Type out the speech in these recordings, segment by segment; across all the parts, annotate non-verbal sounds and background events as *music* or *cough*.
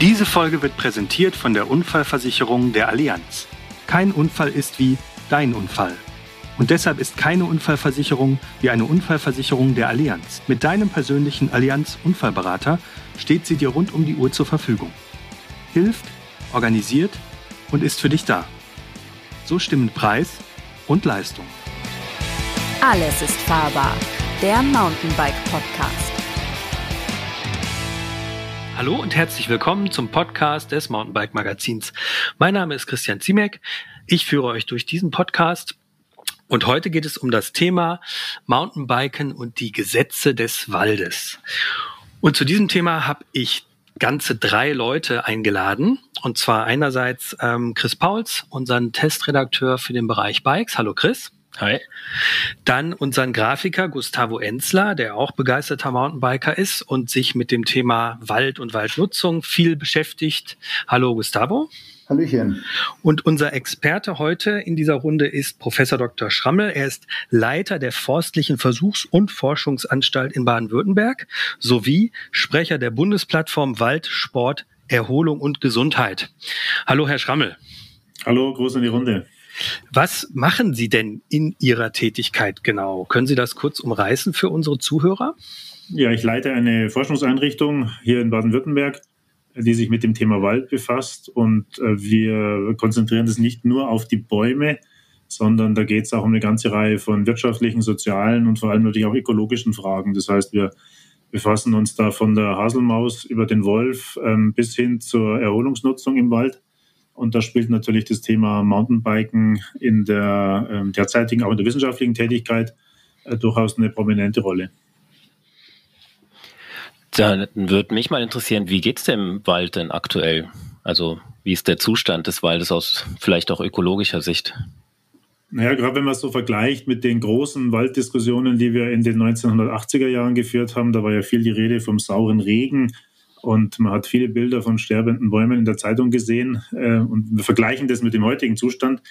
Diese Folge wird präsentiert von der Unfallversicherung der Allianz. Kein Unfall ist wie dein Unfall. Und deshalb ist keine Unfallversicherung wie eine Unfallversicherung der Allianz. Mit deinem persönlichen Allianz Unfallberater steht sie dir rund um die Uhr zur Verfügung. Hilft, organisiert und ist für dich da. So stimmen Preis und Leistung. Alles ist fahrbar. Der Mountainbike Podcast. Hallo und herzlich willkommen zum Podcast des Mountainbike Magazins. Mein Name ist Christian Ziemek. Ich führe euch durch diesen Podcast. Und heute geht es um das Thema Mountainbiken und die Gesetze des Waldes. Und zu diesem Thema habe ich ganze drei Leute eingeladen. Und zwar einerseits ähm, Chris Pauls, unseren Testredakteur für den Bereich Bikes. Hallo Chris. Hi. Dann unseren Grafiker Gustavo Enzler, der auch begeisterter Mountainbiker ist und sich mit dem Thema Wald und Waldnutzung viel beschäftigt. Hallo Gustavo. Hallöchen. Und unser Experte heute in dieser Runde ist Professor Dr. Schrammel. Er ist Leiter der Forstlichen Versuchs- und Forschungsanstalt in Baden-Württemberg sowie Sprecher der Bundesplattform Wald, Sport, Erholung und Gesundheit. Hallo, Herr Schrammel. Hallo, Gruß in die Runde. Was machen Sie denn in Ihrer Tätigkeit genau? Können Sie das kurz umreißen für unsere Zuhörer? Ja, ich leite eine Forschungseinrichtung hier in Baden-Württemberg, die sich mit dem Thema Wald befasst. Und äh, wir konzentrieren das nicht nur auf die Bäume, sondern da geht es auch um eine ganze Reihe von wirtschaftlichen, sozialen und vor allem natürlich auch ökologischen Fragen. Das heißt, wir befassen uns da von der Haselmaus über den Wolf ähm, bis hin zur Erholungsnutzung im Wald. Und da spielt natürlich das Thema Mountainbiken in der äh, derzeitigen, auch in der wissenschaftlichen Tätigkeit äh, durchaus eine prominente Rolle. Dann würde mich mal interessieren, wie geht es dem Wald denn aktuell? Also wie ist der Zustand des Waldes aus vielleicht auch ökologischer Sicht? Naja, gerade wenn man es so vergleicht mit den großen Walddiskussionen, die wir in den 1980er Jahren geführt haben, da war ja viel die Rede vom sauren Regen, und man hat viele Bilder von sterbenden Bäumen in der Zeitung gesehen. Äh, und wir vergleichen das mit dem heutigen Zustand.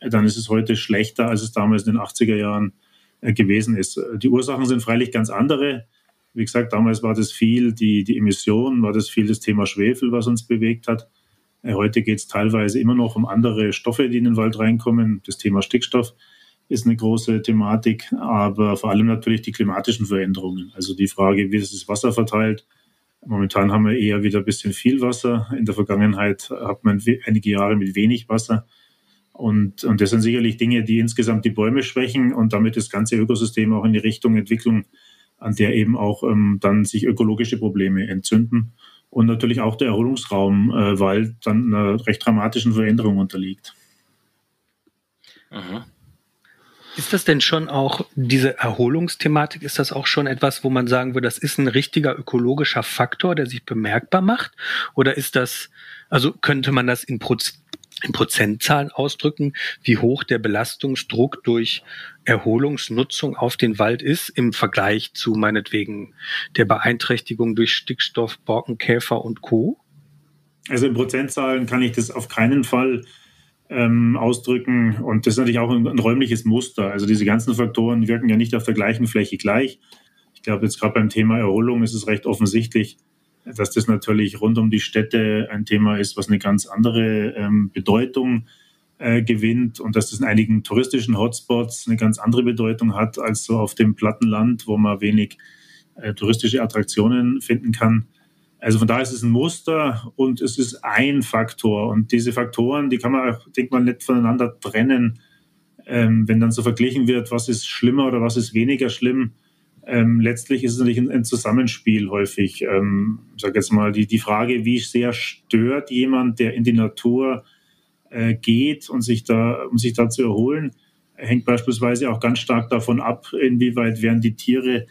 Äh, dann ist es heute schlechter, als es damals in den 80er Jahren äh, gewesen ist. Die Ursachen sind freilich ganz andere. Wie gesagt, damals war das viel die, die Emissionen, war das viel das Thema Schwefel, was uns bewegt hat. Heute geht es teilweise immer noch um andere Stoffe, die in den Wald reinkommen. Das Thema Stickstoff ist eine große Thematik, aber vor allem natürlich die klimatischen Veränderungen. Also die Frage, wie ist das Wasser verteilt, Momentan haben wir eher wieder ein bisschen viel Wasser. In der Vergangenheit hat man einige Jahre mit wenig Wasser. Und, und das sind sicherlich Dinge, die insgesamt die Bäume schwächen und damit das ganze Ökosystem auch in die Richtung Entwicklung, an der eben auch ähm, dann sich ökologische Probleme entzünden. Und natürlich auch der Erholungsraum äh, Wald dann einer recht dramatischen Veränderung unterliegt. Aha. Ist das denn schon auch, diese Erholungsthematik, ist das auch schon etwas, wo man sagen würde, das ist ein richtiger ökologischer Faktor, der sich bemerkbar macht? Oder ist das, also könnte man das in, Proz in Prozentzahlen ausdrücken, wie hoch der Belastungsdruck durch Erholungsnutzung auf den Wald ist im Vergleich zu meinetwegen der Beeinträchtigung durch Stickstoff, Borkenkäfer und Co.? Also in Prozentzahlen kann ich das auf keinen Fall ähm, ausdrücken. Und das ist natürlich auch ein, ein, räumliches Muster. Also diese ganzen Faktoren wirken ja nicht auf der gleichen Fläche gleich. Ich glaube, jetzt gerade beim Thema Erholung ist es recht offensichtlich, dass das natürlich rund um die Städte ein Thema ist, was eine ganz andere ähm, Bedeutung äh, gewinnt und dass das in einigen touristischen Hotspots eine ganz andere Bedeutung hat als so auf dem platten Land, wo man wenig äh, touristische Attraktionen finden kann. Also von daher ist es ein Muster und es ist ein Faktor. Und diese Faktoren, die kann man, denkt man, nicht voneinander trennen. Ähm, wenn dann so verglichen wird, was ist schlimmer oder was ist weniger schlimm, ähm, letztlich ist es natürlich ein, ein Zusammenspiel häufig. Ähm, ich sage jetzt mal die, die Frage, wie sehr stört jemand, der in die Natur äh, geht und sich da, um sich da zu erholen, hängt beispielsweise auch ganz stark davon ab, inwieweit werden die Tiere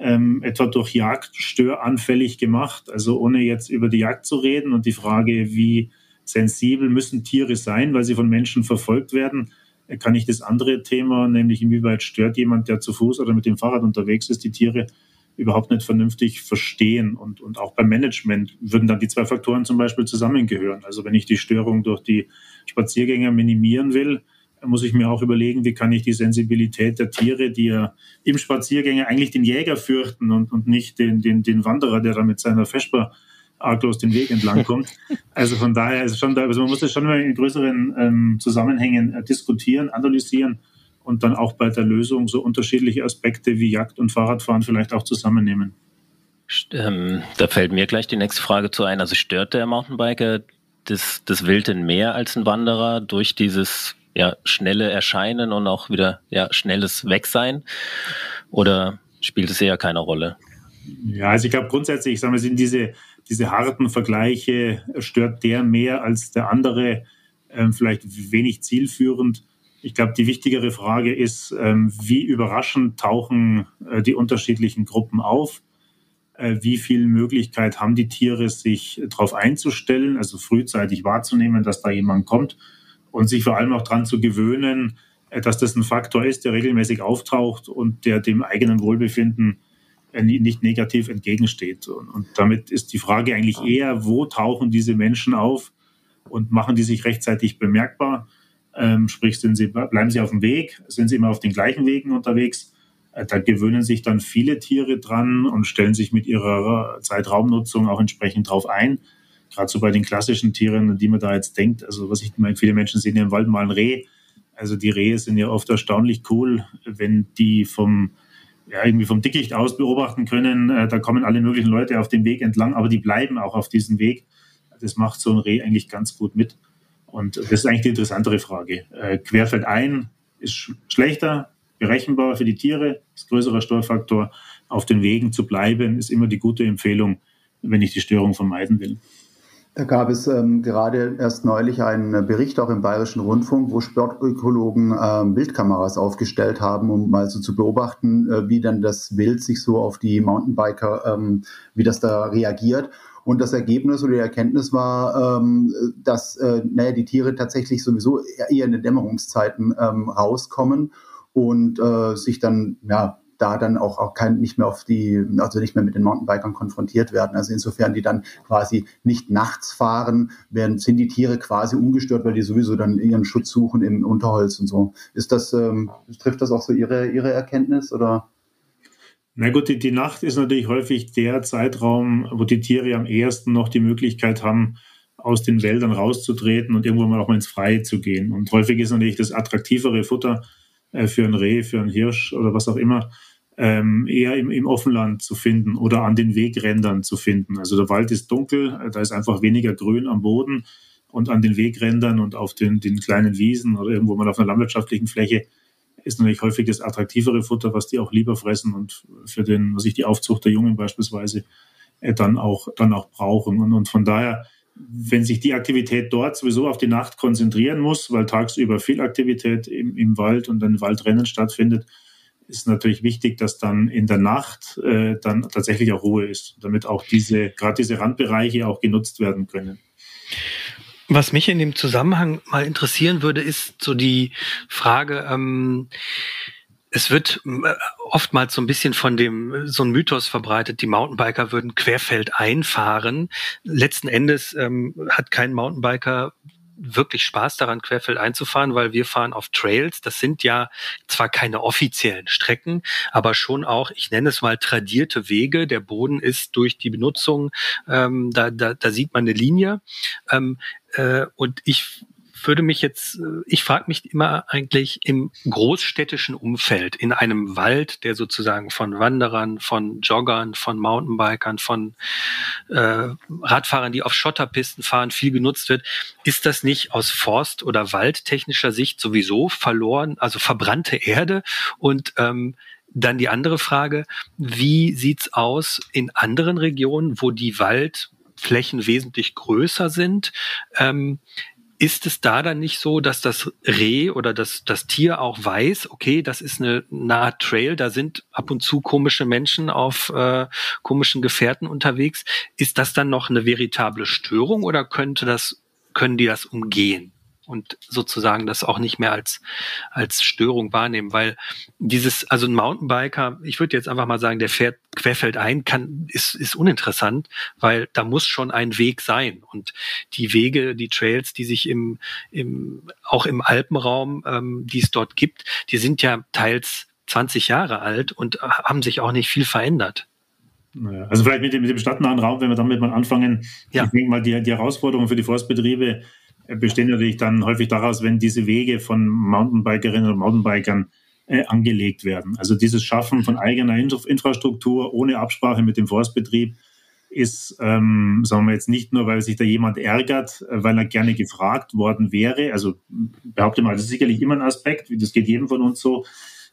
ähm, etwa durch Jagd störanfällig gemacht. Also ohne jetzt über die Jagd zu reden und die Frage, wie sensibel müssen Tiere sein, weil sie von Menschen verfolgt werden, kann ich das andere Thema, nämlich inwieweit stört jemand, der zu Fuß oder mit dem Fahrrad unterwegs ist, die Tiere überhaupt nicht vernünftig verstehen. Und, und auch beim Management würden dann die zwei Faktoren zum Beispiel zusammengehören. Also wenn ich die Störung durch die Spaziergänger minimieren will, muss ich mir auch überlegen, wie kann ich die Sensibilität der Tiere, die ja im Spaziergänger eigentlich den Jäger fürchten und, und nicht den, den, den Wanderer, der da mit seiner Vesper arglos den Weg entlang kommt. *laughs* Also von daher ist es schon da, also man muss das schon mal in größeren ähm, Zusammenhängen äh, diskutieren, analysieren und dann auch bei der Lösung so unterschiedliche Aspekte wie Jagd und Fahrradfahren vielleicht auch zusammennehmen. Ähm, da fällt mir gleich die nächste Frage zu ein. Also stört der Mountainbiker das, das Wild denn mehr als ein Wanderer durch dieses ja, schnelle Erscheinen und auch wieder ja, schnelles Wegsein? Oder spielt es eher keine Rolle? Ja, also ich glaube grundsätzlich, ich sage mal, sind diese, diese harten Vergleiche, stört der mehr als der andere, ähm, vielleicht wenig zielführend. Ich glaube, die wichtigere Frage ist, ähm, wie überraschend tauchen äh, die unterschiedlichen Gruppen auf? Äh, wie viel Möglichkeit haben die Tiere, sich darauf einzustellen, also frühzeitig wahrzunehmen, dass da jemand kommt und sich vor allem auch daran zu gewöhnen, äh, dass das ein Faktor ist, der regelmäßig auftaucht und der dem eigenen Wohlbefinden äh, nicht negativ entgegensteht. Und, damit ist die Frage eigentlich eher, wo tauchen diese Menschen auf und machen die sich rechtzeitig bemerkbar? Ähm, sprich, sind sie, bleiben sie auf dem Weg? Sind sie immer auf den gleichen Wegen unterwegs? Äh, da gewöhnen sich dann viele Tiere dran und stellen sich mit ihrer Zeitraumnutzung auch entsprechend drauf ein. Gerade so bei den klassischen Tieren, an die man da jetzt denkt. Also was ich meine, viele Menschen sehen ja im Wald mal ein Reh. Also die Rehe sind ja oft erstaunlich cool, wenn die vom ja, irgendwie vom Dickicht aus beobachten können. Äh, da kommen alle möglichen Leute auf dem Weg entlang, aber die bleiben auch auf diesem Weg. Das macht so ein Reh eigentlich ganz gut mit. Und das ist eigentlich die interessantere Frage. Äh, querfeld ein ist sch schlechter, berechenbar für die Tiere, ist größerer Störfaktor. Auf den Wegen zu bleiben, ist immer die gute Empfehlung, wenn ich die Störung vermeiden will. Da gab es ähm, gerade erst neulich einen Bericht auch im Bayerischen Rundfunk, wo Sportökologen ähm, Bildkameras aufgestellt haben, um mal so zu beobachten, äh, wie dann das Wild sich so auf die Mountainbiker, ähm, wie das da reagiert. Und das Ergebnis oder die Erkenntnis war, ähm, dass äh, naja, die Tiere tatsächlich sowieso eher in den Dämmerungszeiten ähm, rauskommen und äh, sich dann ja da dann auch, auch kein, nicht mehr auf die, also nicht mehr mit den Mountainbikern konfrontiert werden. Also insofern die dann quasi nicht nachts fahren, werden, sind die Tiere quasi ungestört, weil die sowieso dann ihren Schutz suchen im Unterholz und so. Ist das, ähm, trifft das auch so Ihre, Ihre Erkenntnis oder? Na gut, die, die Nacht ist natürlich häufig der Zeitraum, wo die Tiere am ehesten noch die Möglichkeit haben, aus den Wäldern rauszutreten und irgendwo mal auch mal ins Freie zu gehen. Und häufig ist natürlich das attraktivere Futter äh, für ein Reh, für einen Hirsch oder was auch immer ähm, eher im, im Offenland zu finden oder an den Wegrändern zu finden. Also der Wald ist dunkel, da ist einfach weniger Grün am Boden und an den Wegrändern und auf den, den kleinen Wiesen oder irgendwo mal auf einer landwirtschaftlichen Fläche ist natürlich häufig das attraktivere Futter, was die auch lieber fressen und für den, was ich die Aufzucht der Jungen beispielsweise äh, dann auch, dann auch brauchen. Und, und von daher, wenn sich die Aktivität dort sowieso auf die Nacht konzentrieren muss, weil tagsüber viel Aktivität im, im Wald und dann Waldrennen stattfindet, ist natürlich wichtig, dass dann in der Nacht äh, dann tatsächlich auch Ruhe ist, damit auch diese, gerade diese Randbereiche auch genutzt werden können. Was mich in dem Zusammenhang mal interessieren würde, ist so die Frage, ähm, es wird äh, oftmals so ein bisschen von dem, so ein Mythos verbreitet, die Mountainbiker würden querfeld einfahren. Letzten Endes ähm, hat kein Mountainbiker wirklich Spaß daran, querfeld einzufahren, weil wir fahren auf Trails. Das sind ja zwar keine offiziellen Strecken, aber schon auch, ich nenne es mal tradierte Wege. Der Boden ist durch die Benutzung, ähm, da, da, da sieht man eine Linie. Ähm, äh, und ich würde mich jetzt, äh, ich frage mich immer eigentlich im großstädtischen Umfeld, in einem Wald, der sozusagen von Wanderern, von Joggern, von Mountainbikern, von äh, Radfahrern, die auf Schotterpisten fahren, viel genutzt wird, ist das nicht aus Forst- oder Waldtechnischer Sicht sowieso verloren, also verbrannte Erde? Und ähm, dann die andere Frage, wie sieht's aus in anderen Regionen, wo die Waldflächen wesentlich größer sind? Ähm, ist es da dann nicht so, dass das Reh oder das, das Tier auch weiß, okay, das ist eine nahe Trail, da sind ab und zu komische Menschen auf äh, komischen Gefährten unterwegs. Ist das dann noch eine veritable Störung oder könnte das, können die das umgehen? Und sozusagen das auch nicht mehr als, als Störung wahrnehmen, weil dieses, also ein Mountainbiker, ich würde jetzt einfach mal sagen, der fährt querfeld ein, kann, ist, ist uninteressant, weil da muss schon ein Weg sein und die Wege, die Trails, die sich im, im, auch im Alpenraum, ähm, die es dort gibt, die sind ja teils 20 Jahre alt und haben sich auch nicht viel verändert. Also vielleicht mit dem, mit dem stadtnahen Raum, wenn wir damit mal anfangen. Ja. Ich denke mal, die, die Herausforderungen für die Forstbetriebe bestehen natürlich dann häufig daraus, wenn diese Wege von Mountainbikerinnen und Mountainbikern äh, angelegt werden. Also dieses Schaffen von eigener Infrastruktur ohne Absprache mit dem Forstbetrieb ist, ähm, sagen wir jetzt nicht nur, weil sich da jemand ärgert, weil er gerne gefragt worden wäre. Also behaupte mal, das ist sicherlich immer ein Aspekt, das geht jedem von uns so,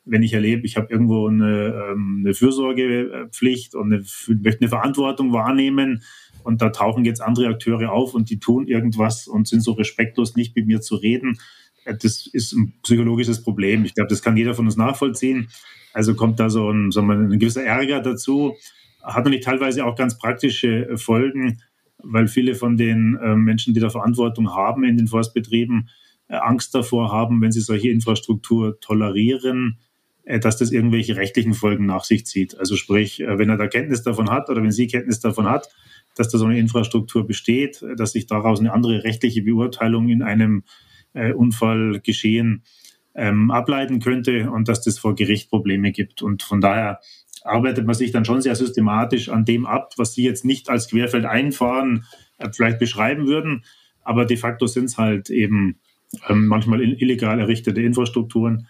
wenn ich erlebe, ich habe irgendwo eine, ähm, eine Fürsorgepflicht und eine, möchte eine Verantwortung wahrnehmen und da tauchen jetzt andere Akteure auf und die tun irgendwas und sind so respektlos, nicht mit mir zu reden. Äh, das ist ein psychologisches Problem. Ich glaube, das kann jeder von uns nachvollziehen. Also kommt da so ein, sagen ein gewisser Ärger dazu. Hat natürlich teilweise auch ganz praktische Folgen, weil viele von den äh, Menschen, die da Verantwortung haben in den Forstbetrieben, äh, Angst davor haben, wenn sie solche Infrastruktur tolerieren, äh, dass das irgendwelche rechtlichen Folgen nach sich zieht. Also sprich, äh, wenn er da Kenntnis davon hat oder wenn sie Kenntnis davon hat, dass da so eine Infrastruktur besteht, äh, dass sich daraus eine andere rechtliche Beurteilung in einem äh, Unfallgeschehen ähm, ableiten könnte und dass das vor Gericht Probleme gibt. Und von daher arbeitet man sich dann schon sehr systematisch an dem ab, was Sie jetzt nicht als Querfeld einfahren äh, vielleicht beschreiben würden, aber de facto sind es halt eben ähm, manchmal illegal errichtete Infrastrukturen,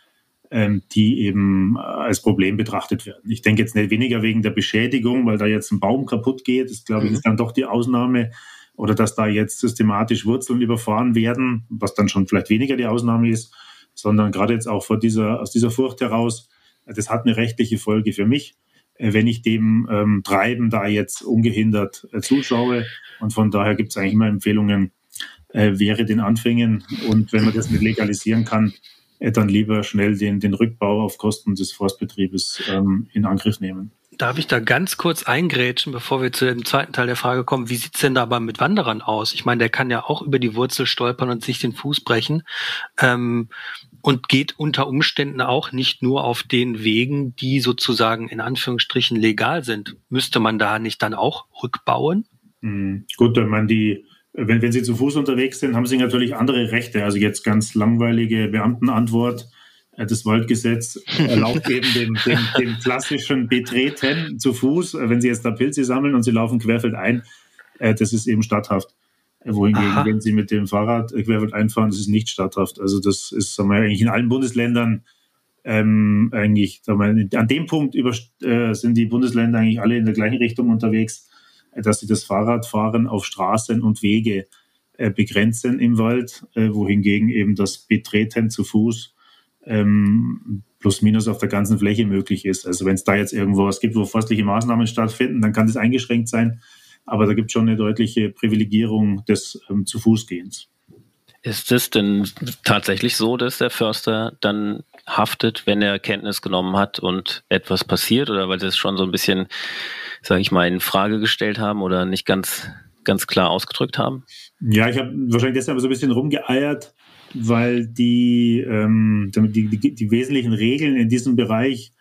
ähm, die eben äh, als Problem betrachtet werden. Ich denke jetzt nicht weniger wegen der Beschädigung, weil da jetzt ein Baum kaputt geht. Das glaube ich ist mhm. dann doch die Ausnahme. Oder dass da jetzt systematisch Wurzeln überfahren werden, was dann schon vielleicht weniger die Ausnahme ist, sondern gerade jetzt auch vor dieser, aus dieser Furcht heraus, das hat eine rechtliche Folge für mich, äh, wenn ich dem ähm, Treiben da jetzt ungehindert äh, zuschaue. Und von daher gibt es eigentlich immer Empfehlungen, äh, wäre den Anfängen und wenn man das nicht legalisieren kann, dann lieber schnell den, den Rückbau auf Kosten des Forstbetriebes ähm, in Angriff nehmen. Darf ich da ganz kurz eingrätschen, bevor wir zu dem zweiten Teil der Frage kommen? Wie sieht's denn da aber mit Wanderern aus? Ich meine, der kann ja auch über die Wurzel stolpern und sich den Fuß brechen ähm, und geht unter Umständen auch nicht nur auf den Wegen, die sozusagen in Anführungsstrichen legal sind. Müsste man da nicht dann auch rückbauen? Mhm. Gut, wenn man die wenn, wenn Sie zu Fuß unterwegs sind, haben Sie natürlich andere Rechte. Also jetzt ganz langweilige Beamtenantwort. Äh, das Waldgesetz erlaubt *laughs* eben dem, dem, dem, klassischen Betreten zu Fuß, äh, wenn Sie jetzt da Pilze sammeln und Sie laufen querfeld ein, äh, das ist eben statthaft. Wohingegen, Aha. wenn Sie mit dem Fahrrad querfeld einfahren, das ist nicht statthaft. Also das ist sagen wir, eigentlich in allen Bundesländern ähm, eigentlich, sagen wir, an dem Punkt über, äh, sind die Bundesländer eigentlich alle in der gleichen Richtung unterwegs dass sie das Fahrradfahren auf Straßen und Wege äh, begrenzen im Wald, äh, wohingegen eben das Betreten zu Fuß ähm, plus minus auf der ganzen Fläche möglich ist. Also wenn es da jetzt irgendwo was gibt, wo forstliche Maßnahmen stattfinden, dann kann das eingeschränkt sein. Aber da gibt es schon eine deutliche Privilegierung des ähm, zu Fußgehens. Ist es denn tatsächlich so, dass der Förster dann haftet, wenn er Kenntnis genommen hat und etwas passiert? Oder weil Sie es schon so ein bisschen sage ich mal, in Frage gestellt haben oder nicht ganz, ganz klar ausgedrückt haben? Ja, ich habe wahrscheinlich deshalb so ein bisschen rumgeeiert, weil die, ähm, die, die, die, wesentlichen Regeln in diesem Bereich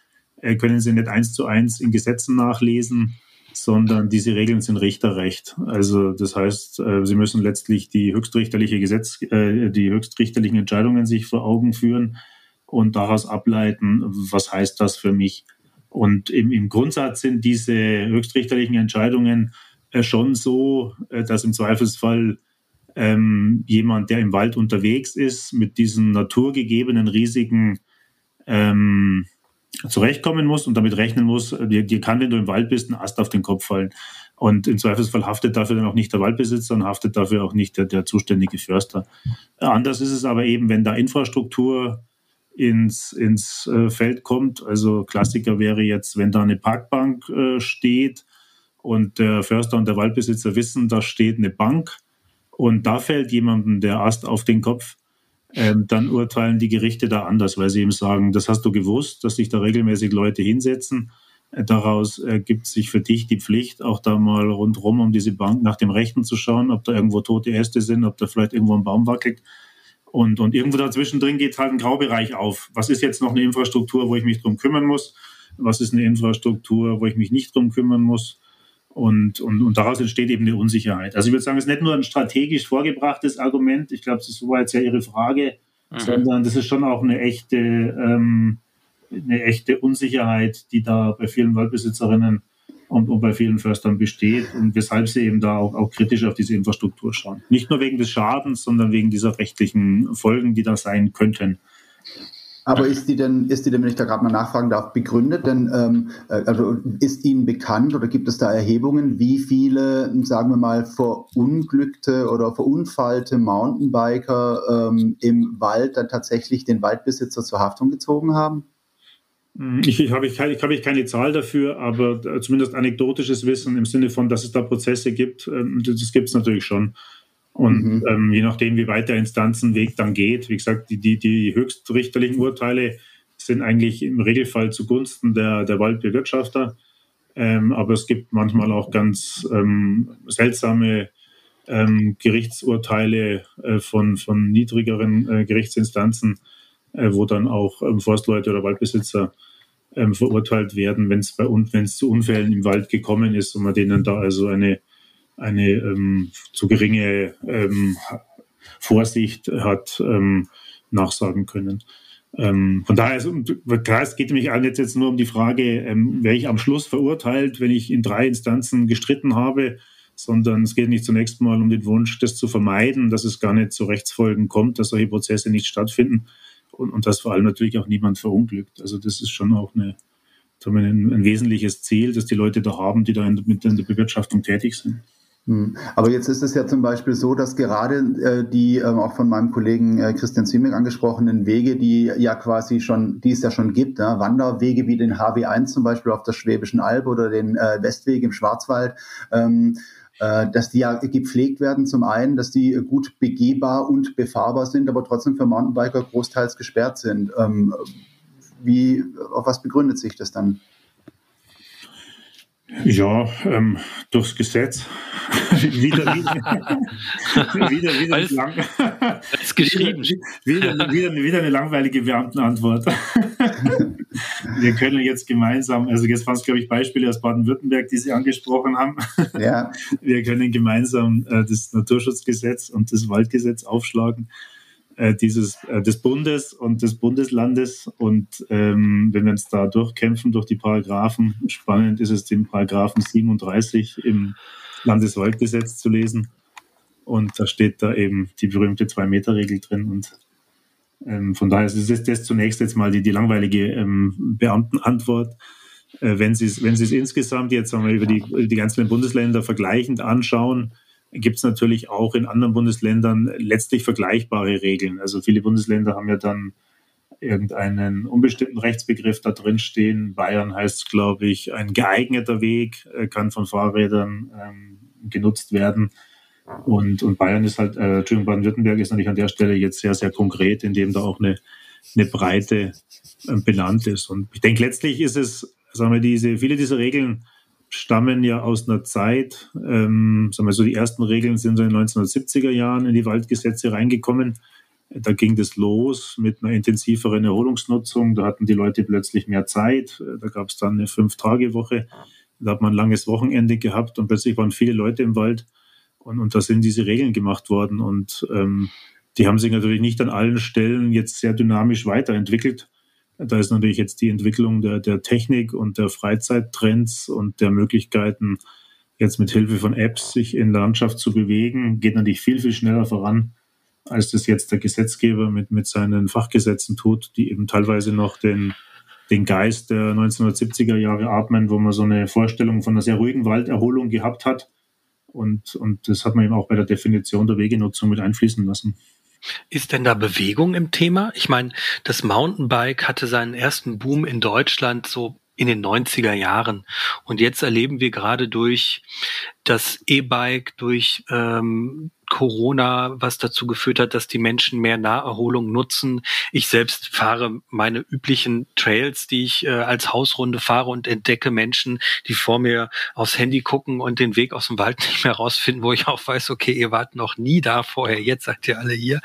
äh, können Sie nicht eins zu eins in Gesetzen nachlesen, sondern diese Regeln sind Richterrecht. Also das heißt, äh, Sie müssen letztlich die höchstrichterliche Gesetz, äh, die höchstrichterlichen Entscheidungen sich vor Augen führen und daraus ableiten, was heißt das für mich. Und im, im Grundsatz sind diese höchstrichterlichen Entscheidungen äh, schon so, äh, dass im Zweifelsfall ähm, jemand, der im Wald unterwegs ist, mit diesen naturgegebenen Risiken ähm, zurechtkommen muss und damit rechnen muss, äh, dir, dir kann, wenn du im Wald bist, ein Ast auf den Kopf fallen. Und im Zweifelsfall haftet dafür dann auch nicht der Waldbesitzer und haftet dafür auch nicht der, der zuständige Förster. Anders ist es aber eben, wenn da Infrastruktur ins, ins äh, Feld kommt. Also Klassiker wäre jetzt, wenn da eine Parkbank äh, steht und der Förster und der Waldbesitzer wissen, da steht eine Bank und da fällt jemandem der Ast auf den Kopf, ähm, dann urteilen die Gerichte da anders, weil sie eben sagen, das hast du gewusst, dass sich da regelmäßig Leute hinsetzen. Äh, daraus ergibt sich für dich die Pflicht, auch da mal rundherum um diese Bank nach dem Rechten zu schauen, ob da irgendwo tote Äste sind, ob da vielleicht irgendwo ein Baum wackelt. Und, und irgendwo dazwischen drin geht halt ein Graubereich auf. Was ist jetzt noch eine Infrastruktur, wo ich mich drum kümmern muss? Was ist eine Infrastruktur, wo ich mich nicht drum kümmern muss? Und, und, und daraus entsteht eben eine Unsicherheit. Also ich würde sagen, es ist nicht nur ein strategisch vorgebrachtes Argument, ich glaube, das war jetzt ja Ihre Frage, mhm. sondern das ist schon auch eine echte, ähm, eine echte Unsicherheit, die da bei vielen Waldbesitzerinnen und, und bei vielen Förstern besteht und weshalb sie eben da auch, auch kritisch auf diese Infrastruktur schauen. Nicht nur wegen des Schadens, sondern wegen dieser rechtlichen Folgen, die da sein könnten. Aber ist die denn, ist die denn, wenn ich da gerade mal nachfragen darf, begründet? Denn ähm, äh, also ist Ihnen bekannt oder gibt es da Erhebungen, wie viele, sagen wir mal, verunglückte oder verunfallte Mountainbiker ähm, im Wald dann tatsächlich den Waldbesitzer zur Haftung gezogen haben? Hm, ich, ich habe ich, ich hab ich keine Zahl dafür, aber äh, zumindest anekdotisches Wissen im Sinne von, dass es da Prozesse gibt, ähm, das gibt es natürlich schon. Und mhm. ähm, je nachdem, wie weit der Instanzenweg dann geht, wie gesagt, die, die, die höchstrichterlichen Urteile sind eigentlich im Regelfall zugunsten der, der Waldbewirtschafter. Ähm, aber es gibt manchmal auch ganz ähm, seltsame ähm, Gerichtsurteile äh, von, von niedrigeren äh, Gerichtsinstanzen, äh, wo dann auch ähm, Forstleute oder Waldbesitzer ähm, verurteilt werden, wenn es bei wenn es zu Unfällen im Wald gekommen ist und man denen da also eine eine ähm, zu geringe ähm, Vorsicht hat ähm, nachsagen können. Ähm, von daher, ist, klar, es geht nämlich jetzt, jetzt nur um die Frage, ähm, wäre ich am Schluss verurteilt, wenn ich in drei Instanzen gestritten habe, sondern es geht nicht zunächst mal um den Wunsch, das zu vermeiden, dass es gar nicht zu Rechtsfolgen kommt, dass solche Prozesse nicht stattfinden und, und dass vor allem natürlich auch niemand verunglückt. Also das ist schon auch eine, ein, ein wesentliches Ziel, das die Leute da haben, die da in, mit in der Bewirtschaftung tätig sind. Hm. Aber jetzt ist es ja zum Beispiel so, dass gerade äh, die ähm, auch von meinem Kollegen äh, Christian Ziemek angesprochenen Wege, die ja quasi schon, die es ja schon gibt, ja, Wanderwege wie den HW1 zum Beispiel auf der Schwäbischen Alb oder den äh, Westweg im Schwarzwald, ähm, äh, dass die ja gepflegt werden zum einen, dass die gut begehbar und befahrbar sind, aber trotzdem für Mountainbiker großteils gesperrt sind. Ähm, wie, auf was begründet sich das dann? Ja, ähm, durchs Gesetz. *laughs* wieder, wieder, wieder, wieder, Alles, lang, ist geschrieben. *laughs* Wieder, wieder, wieder, eine langweilige Beamtenantwort. *laughs* Wir können jetzt gemeinsam, also jetzt waren es, glaube ich, Beispiele aus Baden-Württemberg, die Sie angesprochen haben. Ja. *laughs* Wir können gemeinsam äh, das Naturschutzgesetz und das Waldgesetz aufschlagen äh, dieses, äh, des Bundes und des Bundeslandes. Und ähm, wenn wir uns da durchkämpfen durch die Paragraphen, spannend ist es, den Paragraphen 37 im Landeswaldgesetz zu lesen. Und da steht da eben die berühmte Zwei-Meter-Regel drin. Und ähm, von daher ist das, das zunächst jetzt mal die, die langweilige ähm, Beamtenantwort. Äh, wenn Sie es wenn insgesamt jetzt wir, über die, die ganzen Bundesländer vergleichend anschauen, gibt es natürlich auch in anderen Bundesländern letztlich vergleichbare Regeln. Also viele Bundesländer haben ja dann irgendeinen unbestimmten Rechtsbegriff da drin stehen. Bayern heißt, glaube ich, ein geeigneter Weg äh, kann von Fahrrädern ähm, genutzt werden. Und, und Bayern ist halt, äh, Entschuldigung, Baden-Württemberg ist natürlich an der Stelle jetzt sehr, sehr konkret, indem da auch eine, eine Breite äh, benannt ist. Und ich denke, letztlich ist es, sagen wir, diese, viele dieser Regeln stammen ja aus einer Zeit, ähm, sagen wir so, die ersten Regeln sind so in den 1970er Jahren in die Waldgesetze reingekommen. Da ging das los mit einer intensiveren Erholungsnutzung. Da hatten die Leute plötzlich mehr Zeit. Da gab es dann eine Fünf-Tage-Woche. Da hat man ein langes Wochenende gehabt und plötzlich waren viele Leute im Wald. Und, und da sind diese Regeln gemacht worden. Und ähm, die haben sich natürlich nicht an allen Stellen jetzt sehr dynamisch weiterentwickelt. Da ist natürlich jetzt die Entwicklung der, der Technik und der Freizeittrends und der Möglichkeiten, jetzt mit Hilfe von Apps sich in der Landschaft zu bewegen, geht natürlich viel, viel schneller voran, als das jetzt der Gesetzgeber mit, mit seinen Fachgesetzen tut, die eben teilweise noch den, den Geist der 1970er Jahre atmen, wo man so eine Vorstellung von einer sehr ruhigen Walderholung gehabt hat. Und, und das hat man eben auch bei der Definition der Wegenutzung mit einfließen lassen. Ist denn da Bewegung im Thema? Ich meine, das Mountainbike hatte seinen ersten Boom in Deutschland so in den 90er Jahren. Und jetzt erleben wir gerade durch das E-Bike, durch ähm, Corona, was dazu geführt hat, dass die Menschen mehr Naherholung nutzen. Ich selbst fahre meine üblichen Trails, die ich äh, als Hausrunde fahre und entdecke Menschen, die vor mir aufs Handy gucken und den Weg aus dem Wald *laughs* nicht mehr rausfinden, wo ich auch weiß, okay, ihr wart noch nie da vorher, jetzt seid ihr alle hier.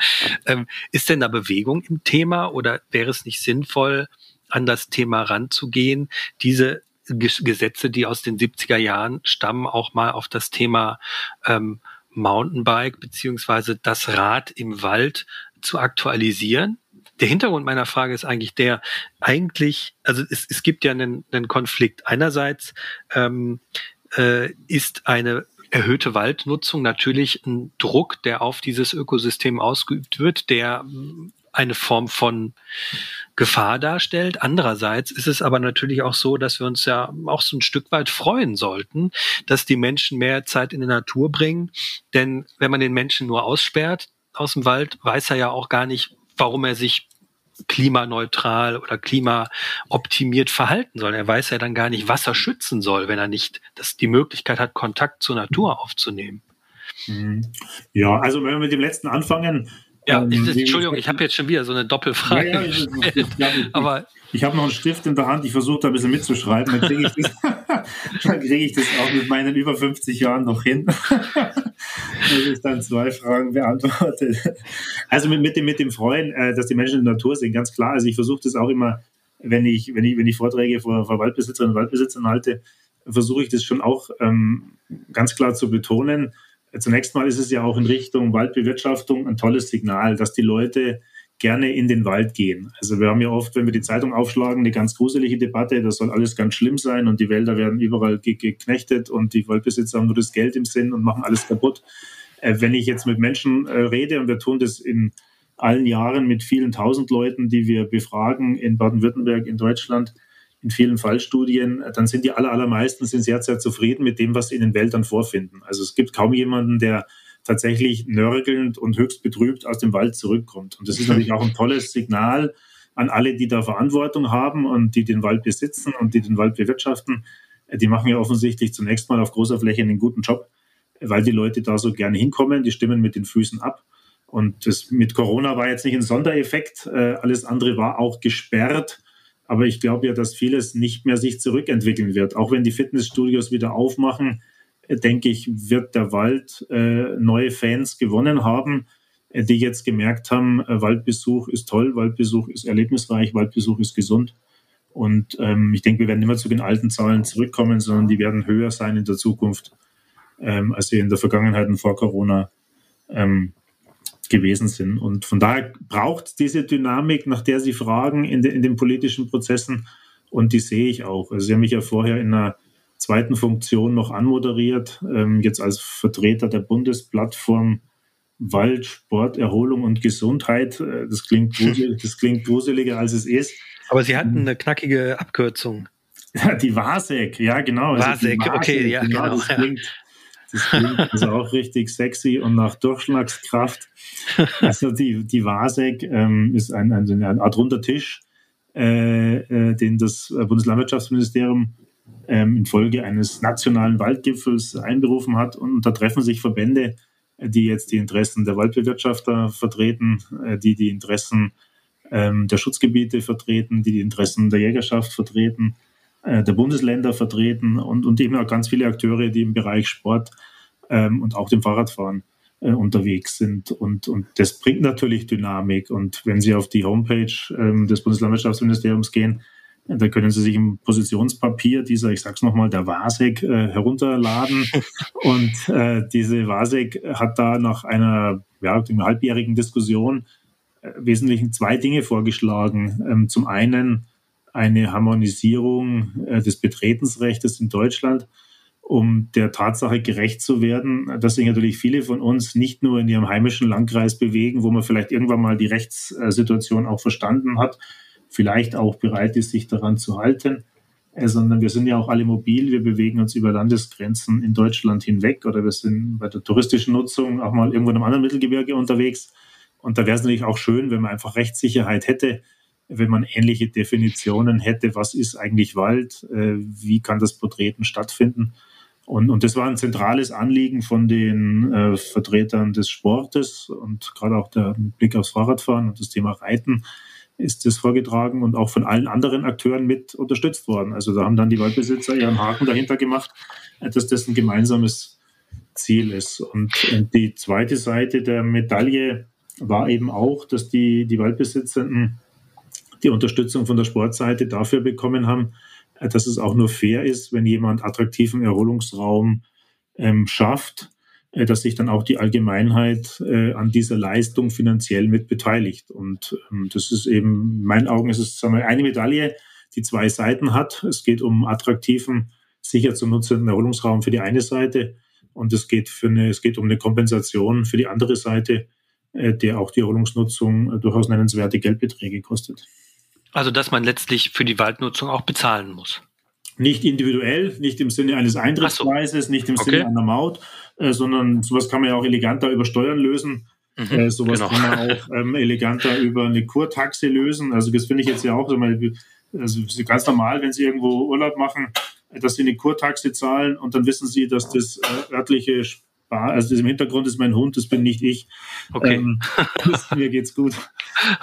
Ähm, ist denn da Bewegung im Thema oder wäre es nicht sinnvoll, an das Thema ranzugehen, diese Gesetze, die aus den 70er Jahren stammen, auch mal auf das Thema ähm, Mountainbike beziehungsweise das Rad im Wald zu aktualisieren. der Hintergrund meiner Frage ist eigentlich der, eigentlich, also es, es gibt ja einen, einen Konflikt. Einerseits ähm, äh, ist eine erhöhte Waldnutzung natürlich ein Druck, der auf dieses Ökosystem ausgeübt wird, der eine Form von Gefahr darstellt. Andererseits ist es aber natürlich auch so, dass wir uns ja auch so ein Stück weit freuen sollten, dass die Menschen mehr Zeit in die Natur bringen. Denn wenn man den Menschen nur aussperrt aus dem Wald, weiß er ja auch gar nicht, warum er sich klimaneutral oder klimaoptimiert verhalten soll. Er weiß ja dann gar nicht, was er schützen soll, wenn er nicht das, die Möglichkeit hat, Kontakt zur Natur aufzunehmen. Mhm. Ja, also wenn wir mit dem letzten anfangen, ja, ähm, ich, Entschuldigung, ich habe jetzt schon wieder so eine Doppelfrage. Ja, ja, ich, *laughs* aber ich habe noch einen Stift in der Hand, ich versuche da ein bisschen mitzuschreiben, dann kriege ich, das, *laughs* krieg ich das auch mit meinen über 50 Jahren noch hin. *laughs* dass ich dann zwei Fragen beantworte. Also mit, mit, dem, mit dem Freuen, äh, dass die Menschen in der Natur sind, ganz klar. Also ich versuche das auch immer, wenn ich, wenn ich, wenn ich Vorträge vor, vor Waldbesitzerinnen und Waldbesitzern halte, versuche ich das schon auch ähm, ganz klar zu betonen Zunächst mal ist es ja auch in Richtung Waldbewirtschaftung ein tolles Signal, dass die Leute gerne in den Wald gehen. Also wir haben ja oft, wenn wir die Zeitung aufschlagen, eine ganz gruselige Debatte, das soll alles ganz schlimm sein und die Wälder werden überall geknechtet und die Waldbesitzer haben nur das Geld im Sinn und machen alles kaputt. Äh, wenn ich jetzt mit Menschen äh, rede und wir tun das in allen Jahren mit vielen tausend Leuten, die wir befragen in Baden-Württemberg, in Deutschland, in vielen Fallstudien, dann sind die aller, allermeisten sind sehr, sehr zufrieden mit dem, was sie in den Wäldern vorfinden. Also es gibt kaum jemanden, der tatsächlich nörgelnd und höchst betrübt aus dem Wald zurückkommt. Und das ist natürlich auch ein tolles Signal an alle, die da Verantwortung haben und die den Wald besitzen und die den Wald bewirtschaften. Die machen ja offensichtlich zunächst mal auf großer Fläche einen guten Job, weil die Leute da so gerne hinkommen, die stimmen mit den Füßen ab. Und das mit Corona war jetzt nicht ein Sondereffekt, äh, alles andere war auch gesperrt aber ich glaube ja, dass vieles nicht mehr sich zurückentwickeln wird. Auch wenn die Fitnessstudios wieder aufmachen, äh, denke ich, wird der Wald äh, neue Fans gewonnen haben, äh, die jetzt gemerkt haben, äh, Waldbesuch ist toll, Waldbesuch ist erlebnisreich, Waldbesuch ist gesund. Und ähm, ich denke, wir werden nicht mehr zu den alten Zahlen zurückkommen, sondern die werden höher sein in der Zukunft, ähm, als sie in der Vergangenheit und vor Corona ähm, gewesen sind. Und von daher braucht es diese Dynamik, nach der Sie fragen, in, de, in den politischen Prozessen. Und die sehe ich auch. Also Sie haben mich ja vorher in einer zweiten Funktion noch anmoderiert, ähm, jetzt als Vertreter der Bundesplattform Wald, Sport, Erholung und Gesundheit. Äh, das klingt, gruselig, *laughs* das klingt gruseliger, als es ist. Aber Sie hatten eine knackige Abkürzung. die WASEC, ja genau. WASEC, also okay, ja, genau. genau das, klingt, das klingt also auch richtig sexy und nach Durchschlagskraft. Also die, die WASEC ähm, ist ein, ein, eine Art runder Tisch, äh, äh, den das Bundeslandwirtschaftsministerium ähm, infolge eines nationalen Waldgipfels einberufen hat. Und da treffen sich Verbände, die jetzt die Interessen der Waldbewirtschafter vertreten, äh, die die Interessen ähm, der Schutzgebiete vertreten, die die Interessen der Jägerschaft vertreten, äh, der Bundesländer vertreten und, und eben auch ganz viele Akteure, die im Bereich Sport ähm, und auch dem Fahrradfahren äh, unterwegs sind. Und, und das bringt natürlich Dynamik. Und wenn Sie auf die Homepage ähm, des Bundeslandwirtschaftsministeriums gehen, äh, da können Sie sich im Positionspapier dieser, ich sag's nochmal, der WASEC äh, herunterladen. *laughs* und äh, diese WASEC hat da nach einer ja, halbjährigen Diskussion äh, wesentlich zwei Dinge vorgeschlagen. Ähm, zum einen eine Harmonisierung äh, des Betretensrechts in Deutschland um der Tatsache gerecht zu werden, dass sich natürlich viele von uns nicht nur in ihrem heimischen Landkreis bewegen, wo man vielleicht irgendwann mal die Rechtssituation auch verstanden hat, vielleicht auch bereit ist, sich daran zu halten, äh, sondern wir sind ja auch alle mobil, wir bewegen uns über Landesgrenzen in Deutschland hinweg oder wir sind bei der touristischen Nutzung auch mal irgendwo in einem anderen Mittelgebirge unterwegs. Und da wäre es natürlich auch schön, wenn man einfach Rechtssicherheit hätte, wenn man ähnliche Definitionen hätte, was ist eigentlich Wald, äh, wie kann das Porträten stattfinden. Und, und das war ein zentrales Anliegen von den äh, Vertretern des Sportes und gerade auch der Blick aufs Fahrradfahren und das Thema Reiten ist das vorgetragen und auch von allen anderen Akteuren mit unterstützt worden. Also da haben dann die Waldbesitzer ihren Haken dahinter gemacht, dass das ein gemeinsames Ziel ist. Und, und die zweite Seite der Medaille war eben auch, dass die, die Waldbesitzenden die Unterstützung von der Sportseite dafür bekommen haben, dass es auch nur fair ist, wenn jemand attraktiven Erholungsraum ähm, schafft, äh, dass sich dann auch die Allgemeinheit äh, an dieser Leistung finanziell mit beteiligt. Und ähm, das ist eben, in meinen Augen ist es sagen wir, eine Medaille, die zwei Seiten hat. Es geht um attraktiven, sicher zu nutzenden Erholungsraum für die eine Seite und es geht, für eine, es geht um eine Kompensation für die andere Seite, äh, der auch die Erholungsnutzung äh, durchaus nennenswerte Geldbeträge kostet. Also dass man letztlich für die Waldnutzung auch bezahlen muss. Nicht individuell, nicht im Sinne eines Eintrittspreises, so. nicht im okay. Sinne einer Maut, äh, sondern sowas kann man ja auch eleganter über Steuern lösen. Mhm, äh, sowas genau. kann man *laughs* auch ähm, eleganter über eine Kurtaxe lösen. Also das finde ich jetzt ja auch also ganz normal, wenn Sie irgendwo Urlaub machen, dass Sie eine Kurtaxe zahlen und dann wissen Sie, dass das äh, örtliche Spar, also das im Hintergrund ist mein Hund, das bin nicht ich. Okay. Ähm, das, mir geht's gut. *laughs*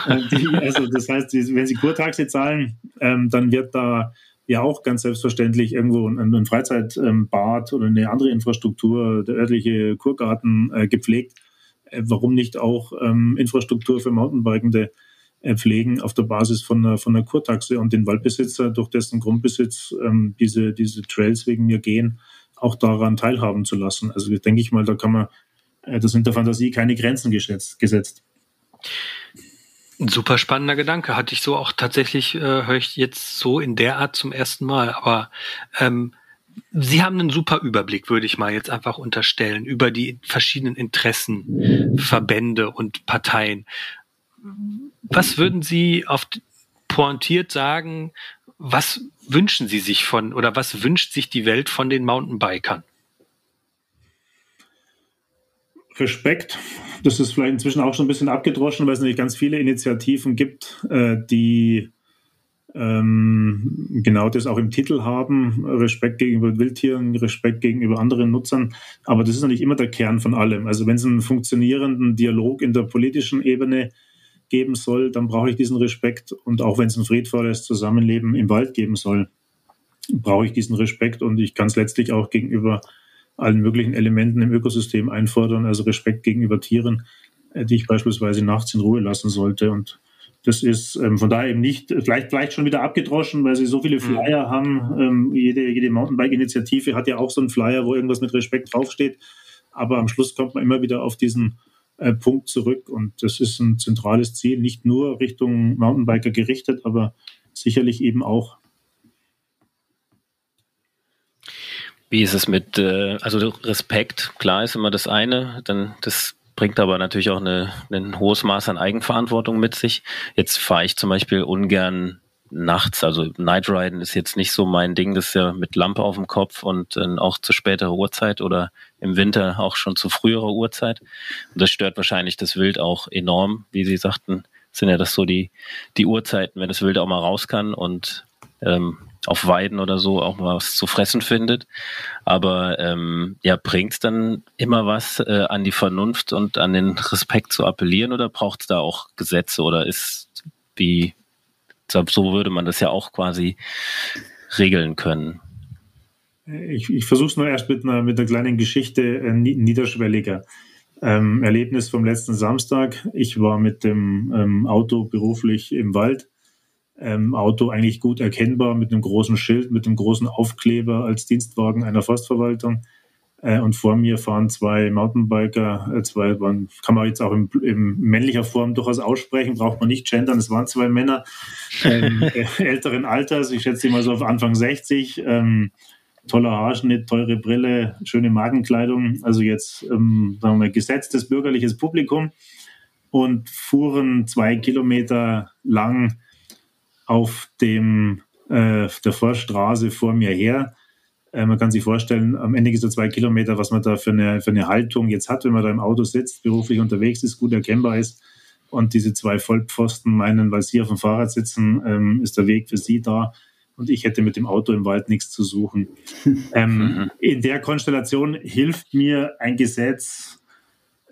Äh, die, also das heißt, wenn Sie Kurtaxe zahlen, ähm, dann wird da ja auch ganz selbstverständlich irgendwo ein, ein Freizeitbad oder eine andere Infrastruktur, der örtliche Kurgarten äh, gepflegt. Äh, warum nicht auch ähm, Infrastruktur für Mountainbikende äh, pflegen auf der Basis von einer, von einer Kurtaxe und den Waldbesitzer, durch dessen Grundbesitz ähm, diese, diese Trails wegen mir gehen, auch daran teilhaben zu lassen. Also denke ich mal, da kann man, äh, da sind der Fantasie keine Grenzen gesetzt. Ein super spannender Gedanke. Hatte ich so auch tatsächlich, äh, höre ich jetzt so in der Art zum ersten Mal. Aber ähm, Sie haben einen super Überblick, würde ich mal jetzt einfach unterstellen, über die verschiedenen Interessen, Verbände und Parteien. Was würden Sie auf pointiert sagen, was wünschen Sie sich von oder was wünscht sich die Welt von den Mountainbikern? Respekt. Das ist vielleicht inzwischen auch schon ein bisschen abgedroschen, weil es natürlich ganz viele Initiativen gibt, äh, die ähm, genau das auch im Titel haben. Respekt gegenüber Wildtieren, Respekt gegenüber anderen Nutzern. Aber das ist natürlich immer der Kern von allem. Also wenn es einen funktionierenden Dialog in der politischen Ebene geben soll, dann brauche ich diesen Respekt. Und auch wenn es ein friedvolles Zusammenleben im Wald geben soll, brauche ich diesen Respekt. Und ich kann es letztlich auch gegenüber allen möglichen Elementen im Ökosystem einfordern, also Respekt gegenüber Tieren, äh, die ich beispielsweise nachts in Ruhe lassen sollte. Und das ist ähm, von daher eben nicht, vielleicht, vielleicht schon wieder abgedroschen, weil sie so viele mhm. Flyer mhm. haben. Ähm, jede jede Mountainbike-Initiative hat ja auch so einen Flyer, wo irgendwas mit Respekt draufsteht. Aber am Schluss kommt man immer wieder auf diesen Punkt zurück. Und das ist ein zentrales Ziel, nicht nur Richtung Mountainbiker gerichtet, aber sicherlich eben auch Wie ist es mit, äh, also Respekt, klar ist immer das eine, dann das bringt aber natürlich auch eine, ein hohes Maß an Eigenverantwortung mit sich. Jetzt fahre ich zum Beispiel ungern nachts, also Nightriden ist jetzt nicht so mein Ding, das ist ja mit Lampe auf dem Kopf und äh, auch zu späterer Uhrzeit oder im Winter auch schon zu früherer Uhrzeit. Und das stört wahrscheinlich das Wild auch enorm, wie Sie sagten, sind ja das so die, die Uhrzeiten, wenn das Wild auch mal raus kann und ähm, auf Weiden oder so auch mal was zu fressen findet. Aber ähm, ja, bringt es dann immer was äh, an die Vernunft und an den Respekt zu appellieren oder braucht es da auch Gesetze oder ist wie, so würde man das ja auch quasi regeln können? Ich, ich versuche es nur erst mit einer, mit einer kleinen Geschichte äh, niederschwelliger. Ähm, Erlebnis vom letzten Samstag. Ich war mit dem ähm, Auto beruflich im Wald ähm, Auto eigentlich gut erkennbar mit einem großen Schild, mit einem großen Aufkleber als Dienstwagen einer Forstverwaltung. Äh, und vor mir fahren zwei Mountainbiker, äh, zwei waren, kann man jetzt auch in, in, männlicher Form durchaus aussprechen, braucht man nicht gendern, es waren zwei Männer ähm, *laughs* äh, älteren Alters, ich schätze mal so auf Anfang 60, ähm, toller Haarschnitt, teure Brille, schöne Magenkleidung, also jetzt ähm, sagen wir, gesetztes bürgerliches Publikum und fuhren zwei Kilometer lang auf dem, äh, der Vorstraße vor mir her. Äh, man kann sich vorstellen, am Ende dieser zwei Kilometer, was man da für eine, für eine Haltung jetzt hat, wenn man da im Auto sitzt, beruflich unterwegs ist, gut erkennbar ist. Und diese zwei Vollpfosten meinen, weil sie auf dem Fahrrad sitzen, ähm, ist der Weg für sie da. Und ich hätte mit dem Auto im Wald nichts zu suchen. *laughs* ähm, mhm. in der Konstellation hilft mir ein Gesetz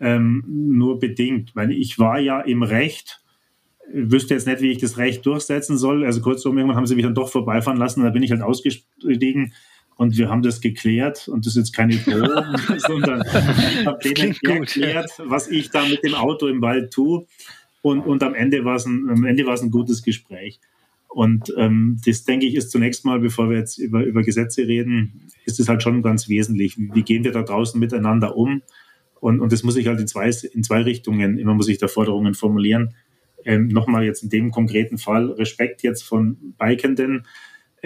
ähm, nur bedingt, weil ich war ja im Recht, wüsste jetzt nicht, wie ich das Recht durchsetzen soll. Also kurzum, irgendwann haben sie mich dann doch vorbeifahren lassen. Da bin ich halt ausgestiegen und wir haben das geklärt. Und das ist jetzt keine Drohung, *laughs* sondern habe denen erklärt, was ich da mit dem Auto im Wald tue. Und, und am Ende war es ein, am Ende war es ein gutes Gespräch. Und ähm, das denke ich ist zunächst mal, bevor wir jetzt über, über Gesetze reden, ist es halt schon ganz wesentlich. Wie, wie gehen wir da draußen miteinander um? Und, und das muss ich halt in zwei, in zwei Richtungen, immer muss ich da Forderungen formulieren. Ähm, Nochmal jetzt in dem konkreten Fall Respekt jetzt von Bikenden,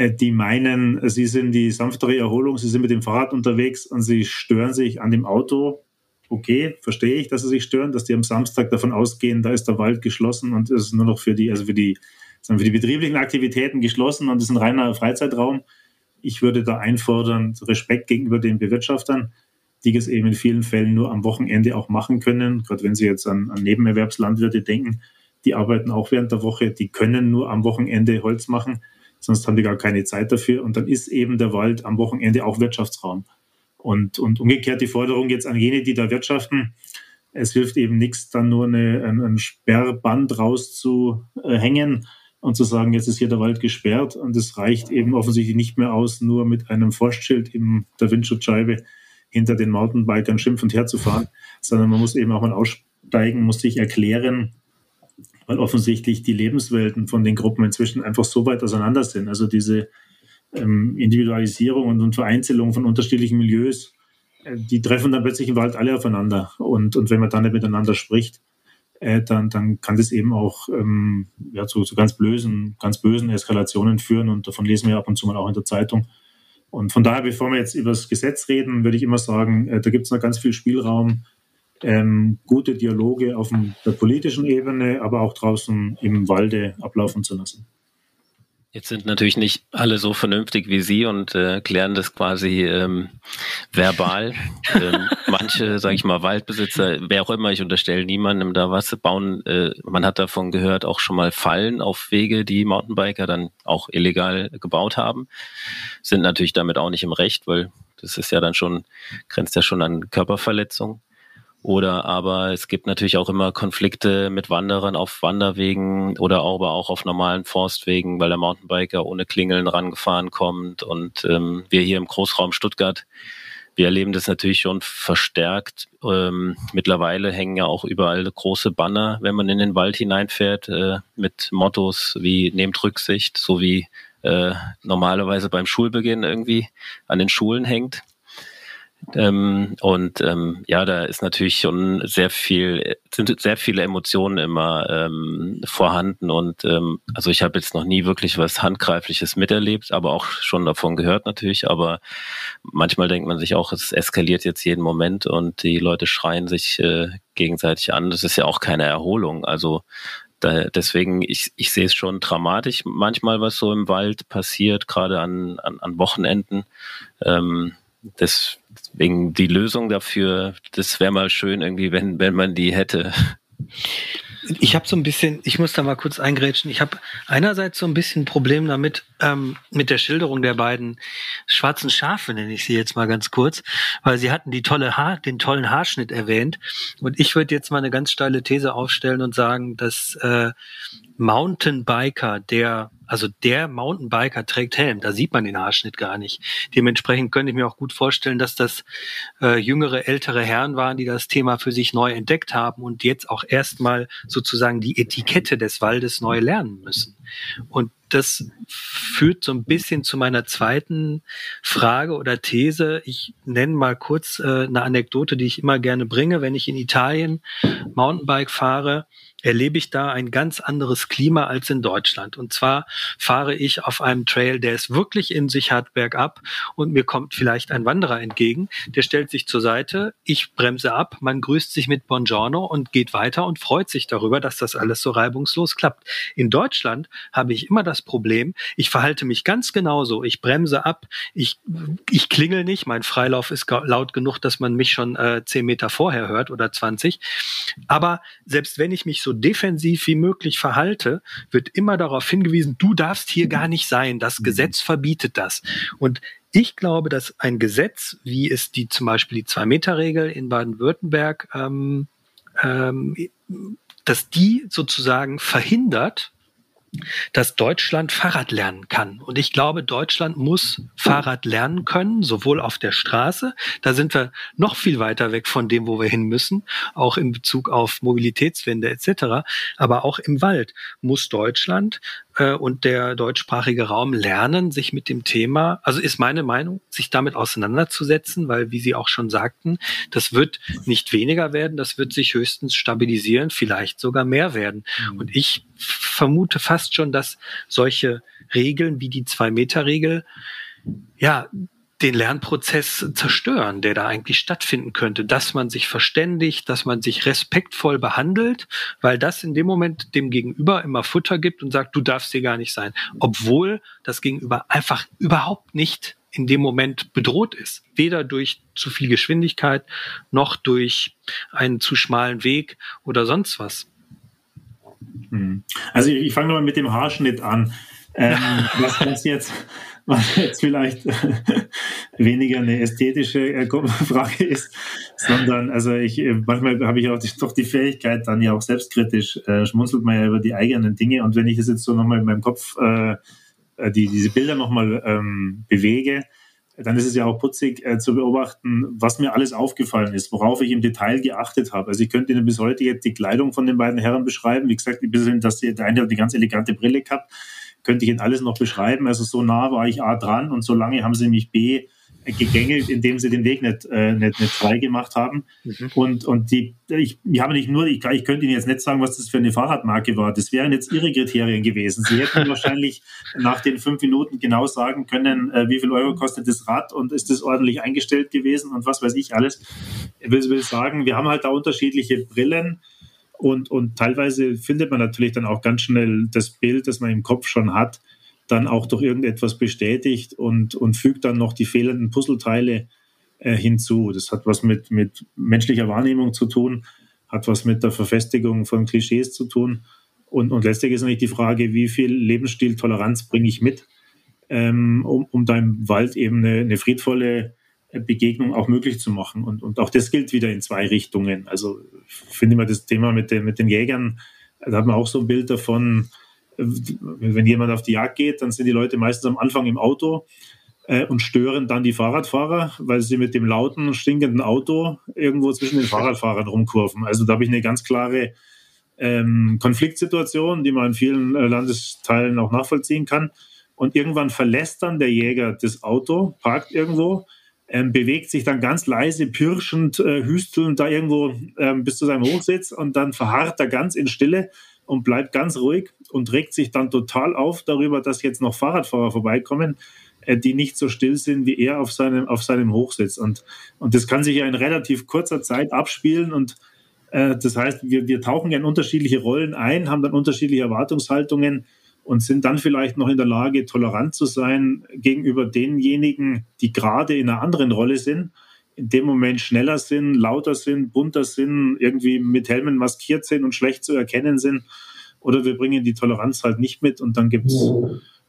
die meinen, sie sind die sanftere Erholung, sie sind mit dem Fahrrad unterwegs und sie stören sich an dem Auto. Okay, verstehe ich, dass sie sich stören, dass die am Samstag davon ausgehen, da ist der Wald geschlossen und ist nur noch für die, also für die, für die betrieblichen Aktivitäten geschlossen und ist ein reiner Freizeitraum. Ich würde da einfordern, Respekt gegenüber den Bewirtschaftern, die es eben in vielen Fällen nur am Wochenende auch machen können. Gerade wenn Sie jetzt an, an Nebenerwerbslandwirte denken, die arbeiten auch während der Woche, die können nur am Wochenende Holz machen, sonst haben die gar keine Zeit dafür. Und dann ist eben der Wald am Wochenende auch Wirtschaftsraum. Und, und umgekehrt die Forderung jetzt an jene, die da wirtschaften, es hilft eben nichts, dann nur eine, ein, ein Sperrband rauszuhängen und zu sagen, jetzt ist hier der Wald gesperrt und es reicht eben offensichtlich nicht mehr aus, nur mit einem Forstschild in der Windschutzscheibe hinter den Mountainbikern schimpfend herzufahren, sondern man muss eben auch mal aussteigen, muss sich erklären, weil offensichtlich die Lebenswelten von den Gruppen inzwischen einfach so weit auseinander sind. Also diese ähm, Individualisierung und, und Vereinzelung von unterschiedlichen Milieus, äh, die treffen dann plötzlich im Wald alle aufeinander. Und, und wenn man dann nicht miteinander spricht, äh, dann, dann kann das eben auch ähm, ja, zu, zu ganz bösen, ganz bösen Eskalationen führen. Und davon lesen wir ab und zu mal auch in der Zeitung. Und von daher, bevor wir jetzt über das Gesetz reden, würde ich immer sagen, äh, da gibt es noch ganz viel Spielraum, ähm, gute Dialoge auf der politischen Ebene, aber auch draußen im Walde ablaufen zu lassen. Jetzt sind natürlich nicht alle so vernünftig wie Sie und äh, klären das quasi ähm, verbal. *laughs* ähm, manche, sage ich mal, Waldbesitzer, wer auch immer, ich unterstelle niemandem da was, bauen, äh, man hat davon gehört, auch schon mal Fallen auf Wege, die Mountainbiker dann auch illegal gebaut haben. Sind natürlich damit auch nicht im Recht, weil das ist ja dann schon, grenzt ja schon an Körperverletzung. Oder aber es gibt natürlich auch immer Konflikte mit Wanderern auf Wanderwegen oder aber auch auf normalen Forstwegen, weil der Mountainbiker ohne Klingeln rangefahren kommt. Und ähm, wir hier im Großraum Stuttgart, wir erleben das natürlich schon verstärkt. Ähm, mittlerweile hängen ja auch überall große Banner, wenn man in den Wald hineinfährt, äh, mit Mottos wie nehmt Rücksicht, so wie äh, normalerweise beim Schulbeginn irgendwie an den Schulen hängt. Ähm, und ähm, ja, da ist natürlich schon sehr viel, sind sehr viele Emotionen immer ähm, vorhanden. Und ähm, also ich habe jetzt noch nie wirklich was Handgreifliches miterlebt, aber auch schon davon gehört natürlich. Aber manchmal denkt man sich auch, es eskaliert jetzt jeden Moment und die Leute schreien sich äh, gegenseitig an. Das ist ja auch keine Erholung. Also da, deswegen, ich, ich sehe es schon dramatisch manchmal, was so im Wald passiert, gerade an, an, an Wochenenden. Ähm, deswegen die Lösung dafür, das wäre mal schön irgendwie, wenn, wenn man die hätte. Ich habe so ein bisschen, ich muss da mal kurz eingrätschen. Ich habe einerseits so ein bisschen ein Problem damit, ähm, mit der Schilderung der beiden schwarzen Schafe, nenne ich sie jetzt mal ganz kurz, weil sie hatten die tolle Haar, den tollen Haarschnitt erwähnt. Und ich würde jetzt mal eine ganz steile These aufstellen und sagen, dass äh, Mountainbiker, der also der Mountainbiker trägt Helm, da sieht man den Haarschnitt gar nicht. Dementsprechend könnte ich mir auch gut vorstellen, dass das äh, jüngere, ältere Herren waren, die das Thema für sich neu entdeckt haben und jetzt auch erstmal sozusagen die Etikette des Waldes neu lernen müssen. Und das führt so ein bisschen zu meiner zweiten Frage oder These. Ich nenne mal kurz äh, eine Anekdote, die ich immer gerne bringe, wenn ich in Italien Mountainbike fahre erlebe ich da ein ganz anderes Klima als in Deutschland. Und zwar fahre ich auf einem Trail, der es wirklich in sich hat bergab und mir kommt vielleicht ein Wanderer entgegen, der stellt sich zur Seite, ich bremse ab, man grüßt sich mit Buongiorno und geht weiter und freut sich darüber, dass das alles so reibungslos klappt. In Deutschland habe ich immer das Problem, ich verhalte mich ganz genauso, ich bremse ab, ich, ich klingel nicht, mein Freilauf ist laut genug, dass man mich schon äh, zehn Meter vorher hört oder 20. Aber selbst wenn ich mich so so defensiv wie möglich verhalte, wird immer darauf hingewiesen, du darfst hier gar nicht sein, das mhm. Gesetz verbietet das. Und ich glaube, dass ein Gesetz, wie es die zum Beispiel die Zwei-Meter-Regel in Baden-Württemberg, ähm, ähm, dass die sozusagen verhindert, dass Deutschland Fahrrad lernen kann. Und ich glaube, Deutschland muss Fahrrad lernen können, sowohl auf der Straße, da sind wir noch viel weiter weg von dem, wo wir hin müssen, auch in Bezug auf Mobilitätswende etc., aber auch im Wald muss Deutschland äh, und der deutschsprachige Raum lernen, sich mit dem Thema, also ist meine Meinung, sich damit auseinanderzusetzen, weil, wie Sie auch schon sagten, das wird nicht weniger werden, das wird sich höchstens stabilisieren, vielleicht sogar mehr werden. Mhm. Und ich vermute fast schon, dass solche Regeln wie die Zwei-Meter-Regel, ja, den Lernprozess zerstören, der da eigentlich stattfinden könnte, dass man sich verständigt, dass man sich respektvoll behandelt, weil das in dem Moment dem Gegenüber immer Futter gibt und sagt, du darfst hier gar nicht sein, obwohl das Gegenüber einfach überhaupt nicht in dem Moment bedroht ist. Weder durch zu viel Geschwindigkeit noch durch einen zu schmalen Weg oder sonst was. Hm. Also ich, ich fange mal mit dem Haarschnitt an. Ähm, *laughs* was, was jetzt was *laughs* jetzt vielleicht *laughs* weniger eine ästhetische äh, *laughs* Frage ist, sondern also ich äh, manchmal habe ich auch die, doch die Fähigkeit, dann ja auch selbstkritisch äh, schmunzelt man ja über die eigenen Dinge und wenn ich das jetzt so nochmal in meinem Kopf äh, äh, die, diese Bilder nochmal ähm, bewege, dann ist es ja auch putzig äh, zu beobachten, was mir alles aufgefallen ist, worauf ich im Detail geachtet habe. Also ich könnte Ihnen bis heute jetzt die Kleidung von den beiden Herren beschreiben. Wie gesagt, bis hin, dass der eine die ganz elegante Brille gehabt könnte ich Ihnen alles noch beschreiben. Also so nah war ich A dran und so lange haben sie mich B gegängelt, indem sie den Weg nicht, äh, nicht, nicht frei gemacht haben. Mhm. Und, und die, ich, ich habe nicht nur, ich, ich könnte Ihnen jetzt nicht sagen, was das für eine Fahrradmarke war. Das wären jetzt Ihre Kriterien gewesen. Sie hätten *laughs* wahrscheinlich nach den fünf Minuten genau sagen können, äh, wie viel Euro kostet das Rad und ist das ordentlich eingestellt gewesen und was weiß ich alles. Ich will, will sagen, wir haben halt da unterschiedliche Brillen und, und teilweise findet man natürlich dann auch ganz schnell das Bild, das man im Kopf schon hat, dann auch durch irgendetwas bestätigt und, und fügt dann noch die fehlenden Puzzleteile äh, hinzu. Das hat was mit, mit menschlicher Wahrnehmung zu tun, hat was mit der Verfestigung von Klischees zu tun. Und, und letztlich ist natürlich die Frage, wie viel Lebensstiltoleranz bringe ich mit, ähm, um, um da im Wald eben eine, eine friedvolle Begegnung auch möglich zu machen. Und, und auch das gilt wieder in zwei Richtungen. Also ich finde immer das Thema mit den, mit den Jägern, da hat man auch so ein Bild davon, wenn jemand auf die Jagd geht, dann sind die Leute meistens am Anfang im Auto äh, und stören dann die Fahrradfahrer, weil sie mit dem lauten, stinkenden Auto irgendwo zwischen den Fahrradfahrern rumkurven. Also da habe ich eine ganz klare ähm, Konfliktsituation, die man in vielen äh, Landesteilen auch nachvollziehen kann. Und irgendwann verlässt dann der Jäger das Auto, parkt irgendwo, ähm, bewegt sich dann ganz leise, pirschend, äh, hüstelnd da irgendwo ähm, bis zu seinem Hochsitz und dann verharrt er ganz in Stille und bleibt ganz ruhig und regt sich dann total auf darüber, dass jetzt noch Fahrradfahrer vorbeikommen, äh, die nicht so still sind wie er auf seinem, auf seinem Hochsitz. Und, und das kann sich ja in relativ kurzer Zeit abspielen und äh, das heißt, wir, wir tauchen ja in unterschiedliche Rollen ein, haben dann unterschiedliche Erwartungshaltungen und sind dann vielleicht noch in der Lage, tolerant zu sein gegenüber denjenigen, die gerade in einer anderen Rolle sind, in dem Moment schneller sind, lauter sind, bunter sind, irgendwie mit Helmen maskiert sind und schlecht zu erkennen sind. Oder wir bringen die Toleranz halt nicht mit und dann gibt's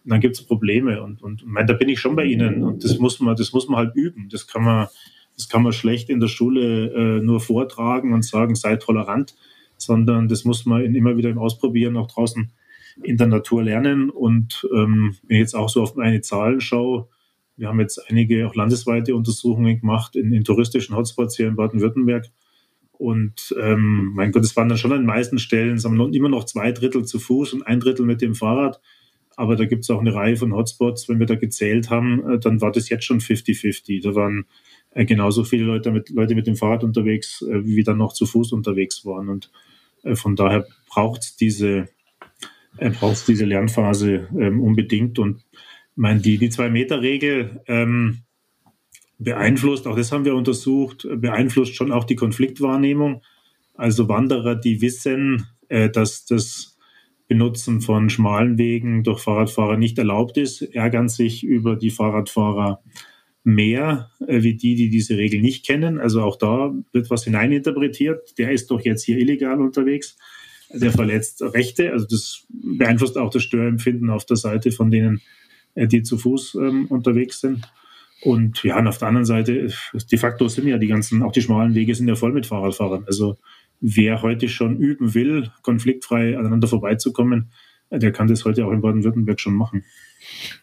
dann gibt's Probleme. Und, und mein, da bin ich schon bei Ihnen. Und das muss man, das muss man halt üben. Das kann man, das kann man schlecht in der Schule äh, nur vortragen und sagen, sei tolerant, sondern das muss man immer wieder im Ausprobieren auch draußen in der Natur lernen. Und ähm, wenn ich jetzt auch so auf meine Zahlen schaue, wir haben jetzt einige auch landesweite Untersuchungen gemacht in, in touristischen Hotspots hier in Baden-Württemberg. Und ähm, mein Gott, es waren dann schon an den meisten Stellen es immer noch zwei Drittel zu Fuß und ein Drittel mit dem Fahrrad. Aber da gibt es auch eine Reihe von Hotspots. Wenn wir da gezählt haben, äh, dann war das jetzt schon 50-50. Da waren äh, genauso viele Leute mit, Leute mit dem Fahrrad unterwegs, äh, wie dann noch zu Fuß unterwegs waren. Und äh, von daher braucht es diese, er braucht diese Lernphase ähm, unbedingt. Und meine, die, die Zwei-Meter-Regel ähm, beeinflusst, auch das haben wir untersucht, beeinflusst schon auch die Konfliktwahrnehmung. Also Wanderer, die wissen, äh, dass das Benutzen von schmalen Wegen durch Fahrradfahrer nicht erlaubt ist, ärgern sich über die Fahrradfahrer mehr äh, wie die, die diese Regel nicht kennen. Also auch da wird was hineininterpretiert. Der ist doch jetzt hier illegal unterwegs der verletzt Rechte. Also das beeinflusst auch das Störempfinden auf der Seite von denen, äh, die zu Fuß ähm, unterwegs sind. Und ja, und auf der anderen Seite, de facto sind ja die ganzen, auch die schmalen Wege sind ja voll mit Fahrradfahrern. Also wer heute schon üben will, konfliktfrei aneinander vorbeizukommen, der kann das heute auch in Baden-Württemberg schon machen.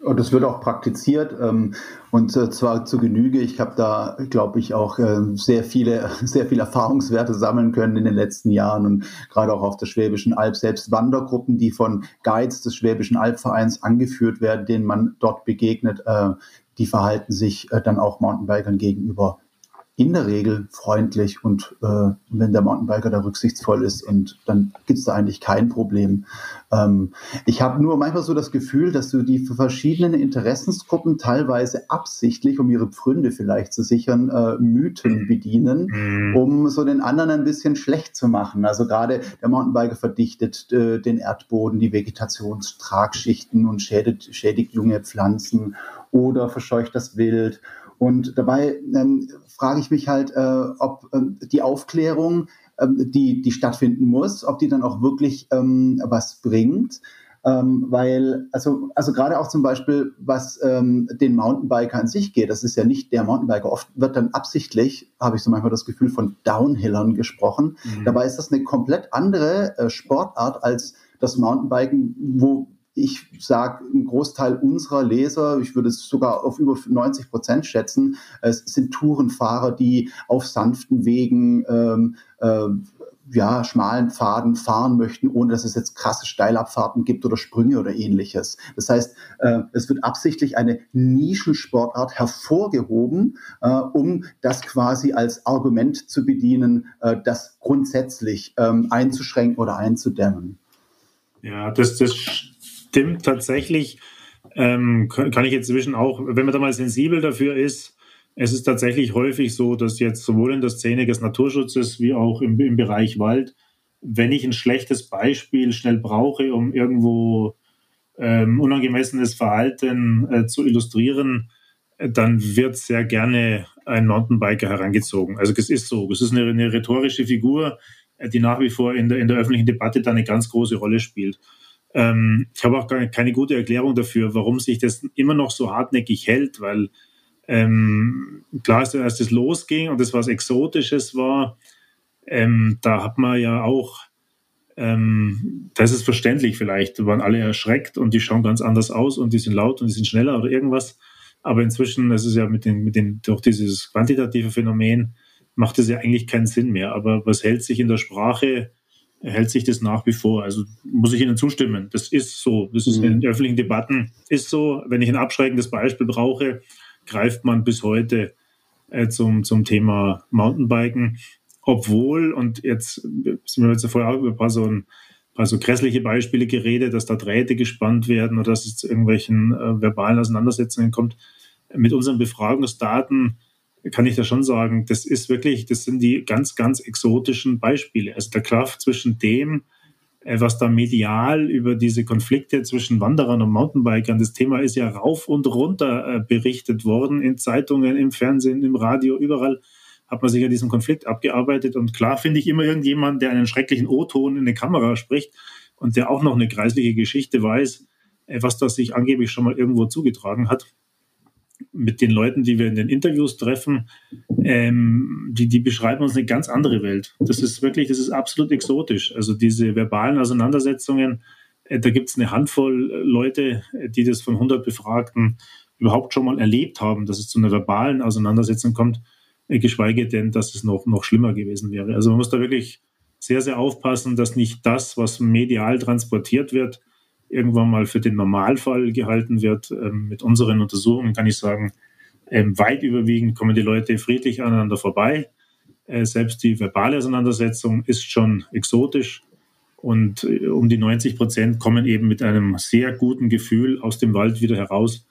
Und das wird auch praktiziert ähm, und zwar zu Genüge. Ich habe da, glaube ich, auch äh, sehr viele, *laughs* sehr viele Erfahrungswerte sammeln können in den letzten Jahren und gerade auch auf der Schwäbischen Alb selbst Wandergruppen, die von Guides des Schwäbischen Albvereins angeführt werden, denen man dort begegnet, äh, die verhalten sich äh, dann auch Mountainbikern gegenüber in der Regel freundlich und äh, wenn der Mountainbiker da rücksichtsvoll ist und dann gibt es da eigentlich kein Problem. Ähm, ich habe nur manchmal so das Gefühl, dass du die verschiedenen Interessensgruppen teilweise absichtlich, um ihre Pfründe vielleicht zu sichern, äh, Mythen bedienen, mhm. um so den anderen ein bisschen schlecht zu machen. Also gerade der Mountainbiker verdichtet äh, den Erdboden, die Vegetationstragschichten und schädigt, schädigt junge Pflanzen oder verscheucht das Wild und dabei ähm, frage ich mich halt, äh, ob ähm, die Aufklärung, ähm, die, die stattfinden muss, ob die dann auch wirklich ähm, was bringt. Ähm, weil, also, also gerade auch zum Beispiel, was ähm, den Mountainbiker an sich geht, das ist ja nicht der Mountainbiker. Oft wird dann absichtlich, habe ich so manchmal das Gefühl, von Downhillern gesprochen. Mhm. Dabei ist das eine komplett andere äh, Sportart als das Mountainbiken, wo ich sage, ein Großteil unserer Leser, ich würde es sogar auf über 90 Prozent schätzen, es sind Tourenfahrer, die auf sanften Wegen, ähm, äh, ja, schmalen Pfaden fahren möchten, ohne dass es jetzt krasse Steilabfahrten gibt oder Sprünge oder ähnliches. Das heißt, äh, es wird absichtlich eine Nischensportart hervorgehoben, äh, um das quasi als Argument zu bedienen, äh, das grundsätzlich ähm, einzuschränken oder einzudämmen. Ja, das, das stimmt tatsächlich. Ähm, kann ich jetzt inzwischen auch, wenn man da mal sensibel dafür ist, es ist tatsächlich häufig so, dass jetzt sowohl in der Szene des Naturschutzes wie auch im, im Bereich Wald, wenn ich ein schlechtes Beispiel schnell brauche, um irgendwo ähm, unangemessenes Verhalten äh, zu illustrieren, dann wird sehr gerne ein Mountainbiker herangezogen. Also es ist so, es ist eine, eine rhetorische Figur, äh, die nach wie vor in der, in der öffentlichen Debatte da eine ganz große Rolle spielt. Ähm, ich habe auch keine gute Erklärung dafür, warum sich das immer noch so hartnäckig hält, weil ähm, klar ist, als das losging und das was Exotisches war, ähm, da hat man ja auch, ähm, da ist verständlich vielleicht, da waren alle erschreckt und die schauen ganz anders aus und die sind laut und die sind schneller oder irgendwas. Aber inzwischen, das ist ja mit den, mit den, durch dieses quantitative Phänomen, macht es ja eigentlich keinen Sinn mehr. Aber was hält sich in der Sprache hält sich das nach wie vor. Also muss ich Ihnen zustimmen. Das ist so. Das ist mhm. in öffentlichen Debatten ist so. Wenn ich ein abschreckendes Beispiel brauche, greift man bis heute äh, zum, zum Thema Mountainbiken. Obwohl, und jetzt sind wir jetzt vorher auch über ein paar so, ein paar so grässliche Beispiele geredet, dass da Drähte gespannt werden oder dass es zu irgendwelchen äh, verbalen Auseinandersetzungen kommt. Mit unseren Befragungsdaten kann ich da schon sagen, das ist wirklich, das sind die ganz, ganz exotischen Beispiele. Also der Kraft zwischen dem, äh, was da medial über diese Konflikte zwischen Wanderern und Mountainbikern, das Thema ist ja rauf und runter äh, berichtet worden in Zeitungen, im Fernsehen, im Radio, überall hat man sich ja diesen Konflikt abgearbeitet. Und klar finde ich immer irgendjemand, der einen schrecklichen O-Ton in eine Kamera spricht und der auch noch eine kreisliche Geschichte weiß, äh, was das sich angeblich schon mal irgendwo zugetragen hat mit den Leuten, die wir in den Interviews treffen, ähm, die, die beschreiben uns eine ganz andere Welt. Das ist wirklich, das ist absolut exotisch. Also diese verbalen Auseinandersetzungen, äh, da gibt es eine Handvoll Leute, die das von 100 Befragten überhaupt schon mal erlebt haben, dass es zu einer verbalen Auseinandersetzung kommt, äh, geschweige denn, dass es noch, noch schlimmer gewesen wäre. Also man muss da wirklich sehr, sehr aufpassen, dass nicht das, was medial transportiert wird, irgendwann mal für den Normalfall gehalten wird. Ähm, mit unseren Untersuchungen kann ich sagen, ähm, weit überwiegend kommen die Leute friedlich aneinander vorbei. Äh, selbst die verbale Auseinandersetzung ist schon exotisch. Und äh, um die 90 Prozent kommen eben mit einem sehr guten Gefühl aus dem Wald wieder heraus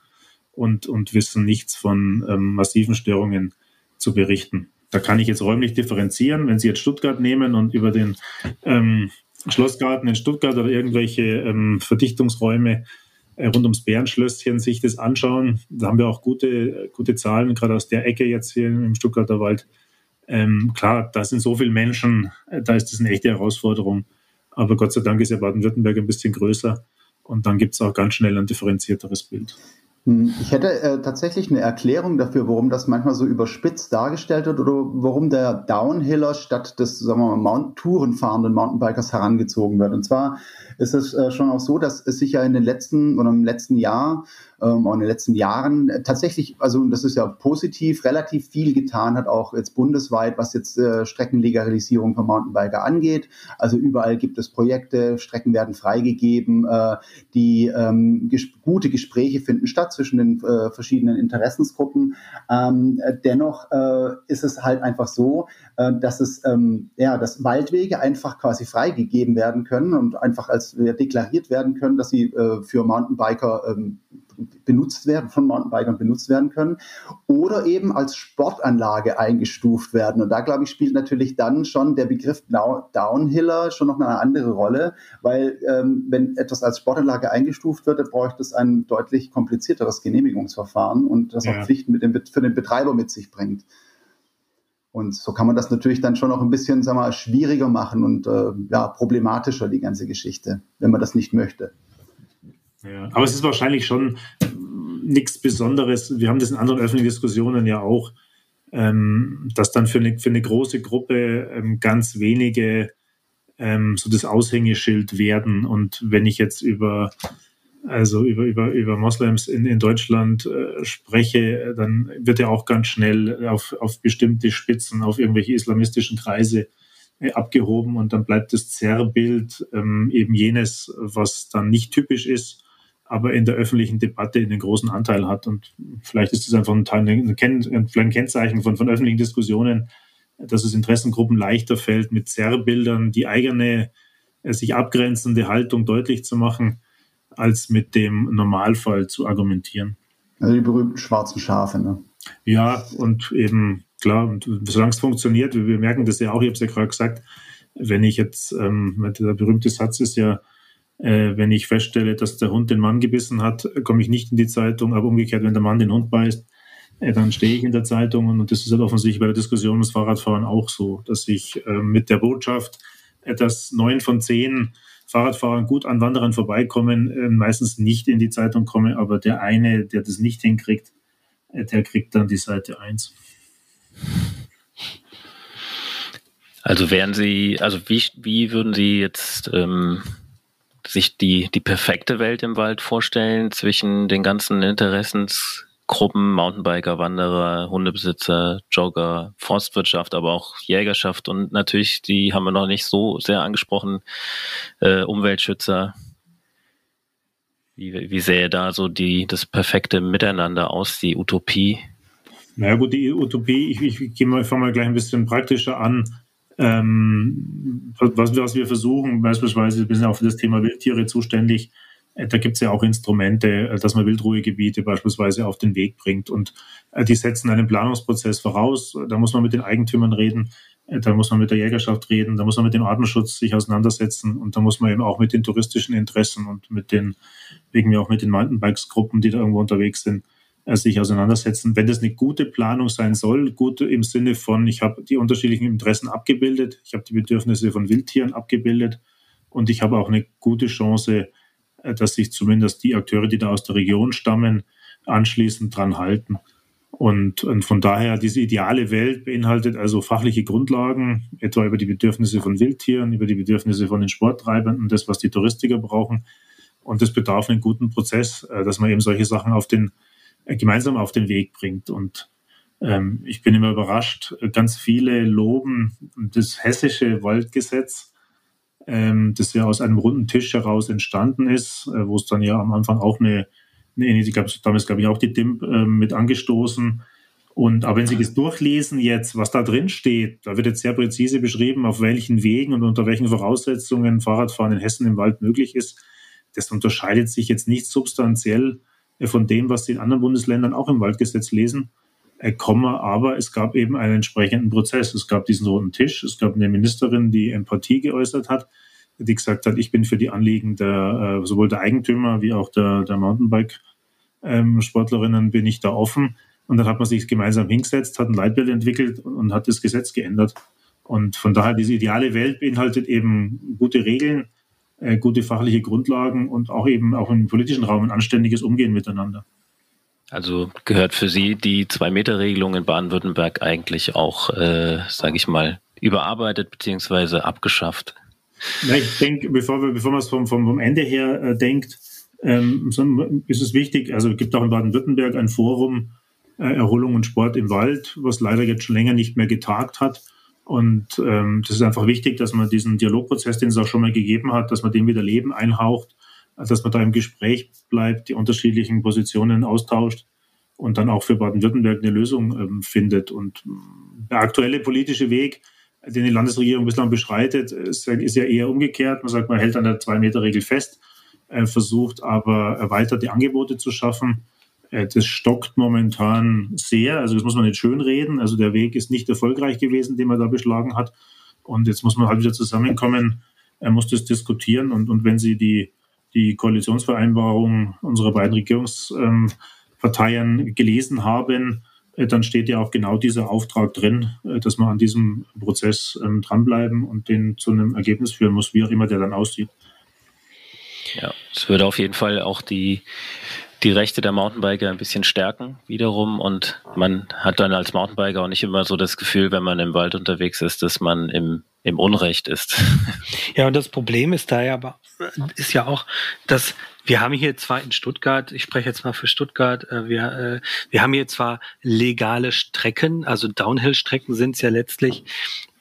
und, und wissen nichts von ähm, massiven Störungen zu berichten. Da kann ich jetzt räumlich differenzieren. Wenn Sie jetzt Stuttgart nehmen und über den ähm, Schlossgarten in Stuttgart oder irgendwelche ähm, Verdichtungsräume äh, rund ums Bärenschlösschen sich das anschauen. Da haben wir auch gute, gute Zahlen, gerade aus der Ecke jetzt hier im Stuttgarter Wald. Ähm, klar, da sind so viele Menschen, äh, da ist das eine echte Herausforderung. Aber Gott sei Dank ist ja Baden-Württemberg ein bisschen größer und dann gibt es auch ganz schnell ein differenzierteres Bild. Hm, ich hätte äh, tatsächlich eine Erklärung dafür, warum das manchmal so überspitzt dargestellt wird oder warum der Downhiller statt des sagen wir mal, Mount Tourenfahrenden Mountainbikers herangezogen wird. Und zwar ist es äh, schon auch so, dass es sich ja in den letzten oder im letzten Jahr ähm, auch in den letzten Jahren tatsächlich, also das ist ja positiv, relativ viel getan hat, auch jetzt bundesweit, was jetzt äh, Streckenlegalisierung von Mountainbiker angeht. Also überall gibt es Projekte, Strecken werden freigegeben, äh, die ähm, ges gute Gespräche finden statt zwischen den äh, verschiedenen Interessensgruppen. Ähm, dennoch äh, ist es halt einfach so, äh, dass es ähm, ja, dass Waldwege einfach quasi freigegeben werden können und einfach als äh, deklariert werden können, dass sie äh, für Mountainbiker ähm, benutzt werden, von Mountainbikern benutzt werden können oder eben als Sportanlage eingestuft werden. Und da, glaube ich, spielt natürlich dann schon der Begriff Downhiller schon noch eine andere Rolle, weil ähm, wenn etwas als Sportanlage eingestuft wird, dann bräuchte es ein deutlich komplizierteres Genehmigungsverfahren und das ja. auch Pflichten mit dem, für den Betreiber mit sich bringt. Und so kann man das natürlich dann schon noch ein bisschen sagen wir, schwieriger machen und äh, ja, problematischer, die ganze Geschichte, wenn man das nicht möchte. Aber es ist wahrscheinlich schon nichts Besonderes. Wir haben das in anderen öffentlichen Diskussionen ja auch, ähm, dass dann für eine, für eine große Gruppe ähm, ganz wenige ähm, so das Aushängeschild werden. Und wenn ich jetzt über also über, über, über Moslems in, in Deutschland äh, spreche, dann wird ja auch ganz schnell auf, auf bestimmte Spitzen, auf irgendwelche islamistischen Kreise äh, abgehoben und dann bleibt das Zerrbild ähm, eben jenes, was dann nicht typisch ist aber in der öffentlichen Debatte einen großen Anteil hat. Und vielleicht ist das einfach ein, Teil, ein, ein Kennzeichen von, von öffentlichen Diskussionen, dass es Interessengruppen leichter fällt, mit Zerrbildern die eigene, äh, sich abgrenzende Haltung deutlich zu machen, als mit dem Normalfall zu argumentieren. Also die berühmten schwarzen Schafe, ne? Ja, und eben, klar, und solange es funktioniert, wir merken das ja auch, ich habe es ja gerade gesagt, wenn ich jetzt, ähm, der berühmte Satz ist ja, äh, wenn ich feststelle, dass der Hund den Mann gebissen hat, komme ich nicht in die Zeitung, aber umgekehrt, wenn der Mann den Hund beißt, äh, dann stehe ich in der Zeitung und, das ist halt offensichtlich bei der Diskussion ums Fahrradfahren auch so, dass ich äh, mit der Botschaft, äh, dass neun von zehn Fahrradfahrern gut an Wanderern vorbeikommen, äh, meistens nicht in die Zeitung komme, aber der eine, der das nicht hinkriegt, äh, der kriegt dann die Seite 1. Also wären Sie, also wie, wie würden Sie jetzt ähm, sich die, die perfekte Welt im Wald vorstellen zwischen den ganzen Interessensgruppen, Mountainbiker, Wanderer, Hundebesitzer, Jogger, Forstwirtschaft, aber auch Jägerschaft und natürlich, die haben wir noch nicht so sehr angesprochen, äh, Umweltschützer. Wie, wie sähe da so die, das perfekte Miteinander aus, die Utopie? Naja gut, die Utopie, ich, ich, ich gehe mal, mal gleich ein bisschen praktischer an. Ähm, was, was, wir versuchen, beispielsweise, wir sind auch für das Thema Wildtiere zuständig, äh, da gibt es ja auch Instrumente, äh, dass man Wildruhegebiete beispielsweise auf den Weg bringt. Und äh, die setzen einen Planungsprozess voraus. Da muss man mit den Eigentümern reden, da muss man mit der Jägerschaft reden, da muss man mit dem Artenschutz sich auseinandersetzen und da muss man eben auch mit den touristischen Interessen und mit den, wegen mir auch mit den Mountainbikes-Gruppen, die da irgendwo unterwegs sind, sich auseinandersetzen. Wenn das eine gute Planung sein soll, gut im Sinne von, ich habe die unterschiedlichen Interessen abgebildet, ich habe die Bedürfnisse von Wildtieren abgebildet und ich habe auch eine gute Chance, äh, dass sich zumindest die Akteure, die da aus der Region stammen, anschließend dran halten. Und, und, von daher, diese ideale Welt beinhaltet also fachliche Grundlagen, etwa über die Bedürfnisse von Wildtieren, über die Bedürfnisse von den Sporttreibenden, das, was die Touristiker brauchen. Und das bedarf einen guten Prozess, äh, dass man eben solche Sachen auf den gemeinsam auf den Weg bringt. Und ähm, ich bin immer überrascht, ganz viele loben das hessische Waldgesetz, ähm, das ja aus einem runden Tisch heraus entstanden ist, äh, wo es dann ja am Anfang auch eine, eine ich glaube, damals glaube ich auch die DIMP äh, mit angestoßen. Und aber wenn Sie das durchlesen jetzt, was da drin steht, da wird jetzt sehr präzise beschrieben, auf welchen Wegen und unter welchen Voraussetzungen Fahrradfahren in Hessen im Wald möglich ist. Das unterscheidet sich jetzt nicht substanziell von dem, was die in anderen Bundesländern auch im Waldgesetz lesen. Äh, Komma, aber es gab eben einen entsprechenden Prozess. Es gab diesen roten Tisch, es gab eine Ministerin, die Empathie geäußert hat, die gesagt hat, ich bin für die Anliegen der, äh, sowohl der Eigentümer wie auch der, der Mountainbike-Sportlerinnen ähm, bin ich da offen. Und dann hat man sich gemeinsam hingesetzt, hat ein Leitbild entwickelt und hat das Gesetz geändert. Und von daher, diese ideale Welt beinhaltet eben gute Regeln, äh, gute fachliche Grundlagen und auch eben auch im politischen Raum ein anständiges Umgehen miteinander. Also gehört für Sie die Zwei-Meter-Regelung in Baden-Württemberg eigentlich auch, äh, sage ich mal, überarbeitet bzw. abgeschafft? Ja, ich denke, bevor, wir, bevor man es vom, vom, vom Ende her äh, denkt, ähm, ist es wichtig, also es gibt auch in Baden-Württemberg ein Forum äh, Erholung und Sport im Wald, was leider jetzt schon länger nicht mehr getagt hat. Und ähm, das ist einfach wichtig, dass man diesen Dialogprozess, den es auch schon mal gegeben hat, dass man den wieder Leben einhaucht dass man da im Gespräch bleibt, die unterschiedlichen Positionen austauscht und dann auch für Baden-Württemberg eine Lösung ähm, findet. Und der aktuelle politische Weg, den die Landesregierung bislang beschreitet, ist, ist ja eher umgekehrt. Man sagt, man hält an der Zwei-Meter-Regel fest, äh, versucht aber erweiterte Angebote zu schaffen. Äh, das stockt momentan sehr. Also das muss man nicht schön reden. Also der Weg ist nicht erfolgreich gewesen, den man da beschlagen hat. Und jetzt muss man halt wieder zusammenkommen, er muss das diskutieren. Und, und wenn Sie die die Koalitionsvereinbarung unserer beiden Regierungsparteien gelesen haben, äh, dann steht ja auch genau dieser Auftrag drin, äh, dass man an diesem Prozess ähm, dranbleiben und den zu einem Ergebnis führen muss, wie auch immer der dann aussieht. Ja, es würde auf jeden Fall auch die, die Rechte der Mountainbiker ein bisschen stärken wiederum und man hat dann als Mountainbiker auch nicht immer so das Gefühl, wenn man im Wald unterwegs ist, dass man im, im Unrecht ist. *laughs* Ja, und das Problem ist da ja aber ist ja auch, dass wir haben hier zwar in Stuttgart, ich spreche jetzt mal für Stuttgart, äh, wir, äh, wir haben hier zwar legale Strecken, also Downhill-Strecken sind es ja letztlich,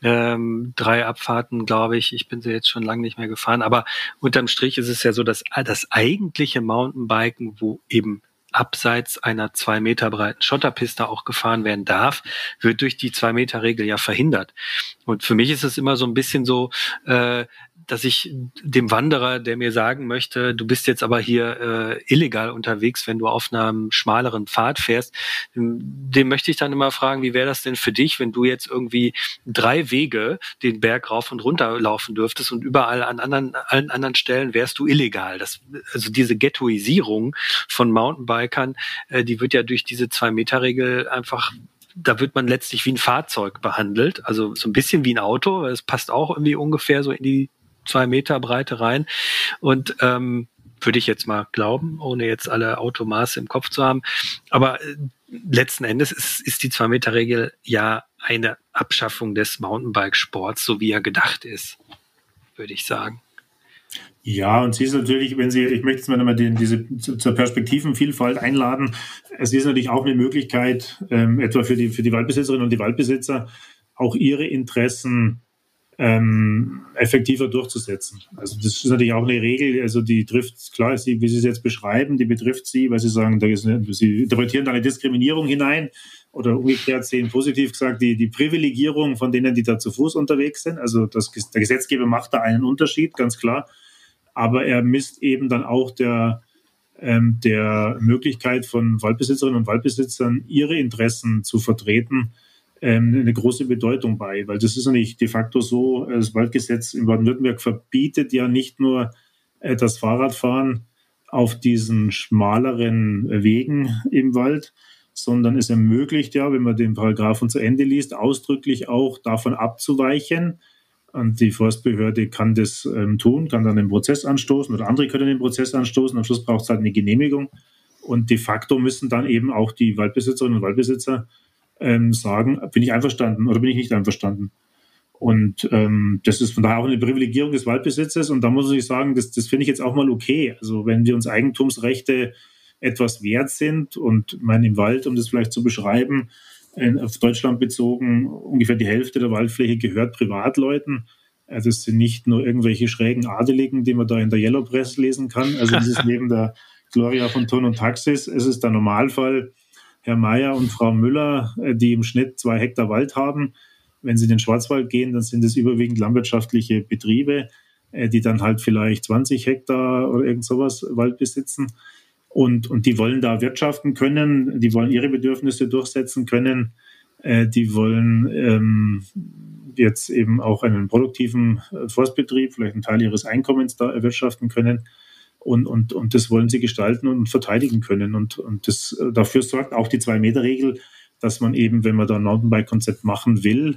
ähm, drei Abfahrten, glaube ich. Ich bin sie jetzt schon lange nicht mehr gefahren, aber unterm Strich ist es ja so, dass das eigentliche Mountainbiken, wo eben abseits einer zwei Meter breiten Schotterpiste auch gefahren werden darf, wird durch die zwei Meter Regel ja verhindert. Und für mich ist es immer so ein bisschen so, äh, dass ich dem Wanderer, der mir sagen möchte, du bist jetzt aber hier äh, illegal unterwegs, wenn du auf einem schmaleren Pfad fährst, dem, dem möchte ich dann immer fragen, wie wäre das denn für dich, wenn du jetzt irgendwie drei Wege den Berg rauf und runter laufen dürftest und überall an anderen, allen anderen Stellen wärst du illegal. Das, also diese Ghettoisierung von Mountainbikern, äh, die wird ja durch diese Zwei-Meter-Regel einfach da wird man letztlich wie ein Fahrzeug behandelt, also so ein bisschen wie ein Auto. Es passt auch irgendwie ungefähr so in die zwei Meter Breite rein. Und ähm, würde ich jetzt mal glauben, ohne jetzt alle Automaße im Kopf zu haben. Aber äh, letzten Endes ist, ist die Zwei-Meter-Regel ja eine Abschaffung des Mountainbike-Sports, so wie er gedacht ist, würde ich sagen. Ja, und sie ist natürlich, wenn Sie, ich möchte jetzt mal nochmal den, diese zur Perspektivenvielfalt einladen. Es ist natürlich auch eine Möglichkeit, ähm, etwa für die, für die Waldbesitzerinnen und die Waldbesitzer, auch ihre Interessen ähm, effektiver durchzusetzen. Also das ist natürlich auch eine Regel, also die trifft, klar, sie, wie Sie es jetzt beschreiben, die betrifft Sie, weil Sie sagen, da ist eine, Sie interpretieren da eine Diskriminierung hinein oder umgekehrt sehen positiv gesagt die, die Privilegierung von denen, die da zu Fuß unterwegs sind. Also das, der Gesetzgeber macht da einen Unterschied, ganz klar. Aber er misst eben dann auch der, ähm, der Möglichkeit von Waldbesitzerinnen und Waldbesitzern, ihre Interessen zu vertreten, eine große Bedeutung bei, weil das ist ja nicht de facto so, das Waldgesetz in Baden-Württemberg verbietet ja nicht nur äh, das Fahrradfahren auf diesen schmaleren Wegen im Wald, sondern es ermöglicht ja, wenn man den Paragraphen zu Ende liest, ausdrücklich auch davon abzuweichen. Und die Forstbehörde kann das ähm, tun, kann dann den Prozess anstoßen oder andere können den Prozess anstoßen. Am Schluss braucht es halt eine Genehmigung. Und de facto müssen dann eben auch die Waldbesitzerinnen und Waldbesitzer ähm, sagen, bin ich einverstanden oder bin ich nicht einverstanden. Und ähm, das ist von daher auch eine Privilegierung des Waldbesitzes. Und da muss ich sagen, das, das finde ich jetzt auch mal okay. Also wenn wir uns Eigentumsrechte etwas wert sind und mein im Wald, um das vielleicht zu beschreiben, in, auf Deutschland bezogen, ungefähr die Hälfte der Waldfläche gehört Privatleuten. Also das sind nicht nur irgendwelche schrägen Adeligen, die man da in der Yellow Press lesen kann. Also *laughs* das ist neben der Gloria von Ton und Taxis. Es ist der Normalfall, Herr Mayer und Frau Müller, äh, die im Schnitt zwei Hektar Wald haben. Wenn sie in den Schwarzwald gehen, dann sind es überwiegend landwirtschaftliche Betriebe, äh, die dann halt vielleicht 20 Hektar oder irgend sowas Wald besitzen. Und, und die wollen da wirtschaften können, die wollen ihre Bedürfnisse durchsetzen können, äh, die wollen ähm, jetzt eben auch einen produktiven Forstbetrieb, vielleicht einen Teil ihres Einkommens da erwirtschaften können. Und, und, und das wollen sie gestalten und verteidigen können. Und, und das, dafür sorgt auch die Zwei-Meter-Regel, dass man eben, wenn man da ein Mountainbike-Konzept machen will,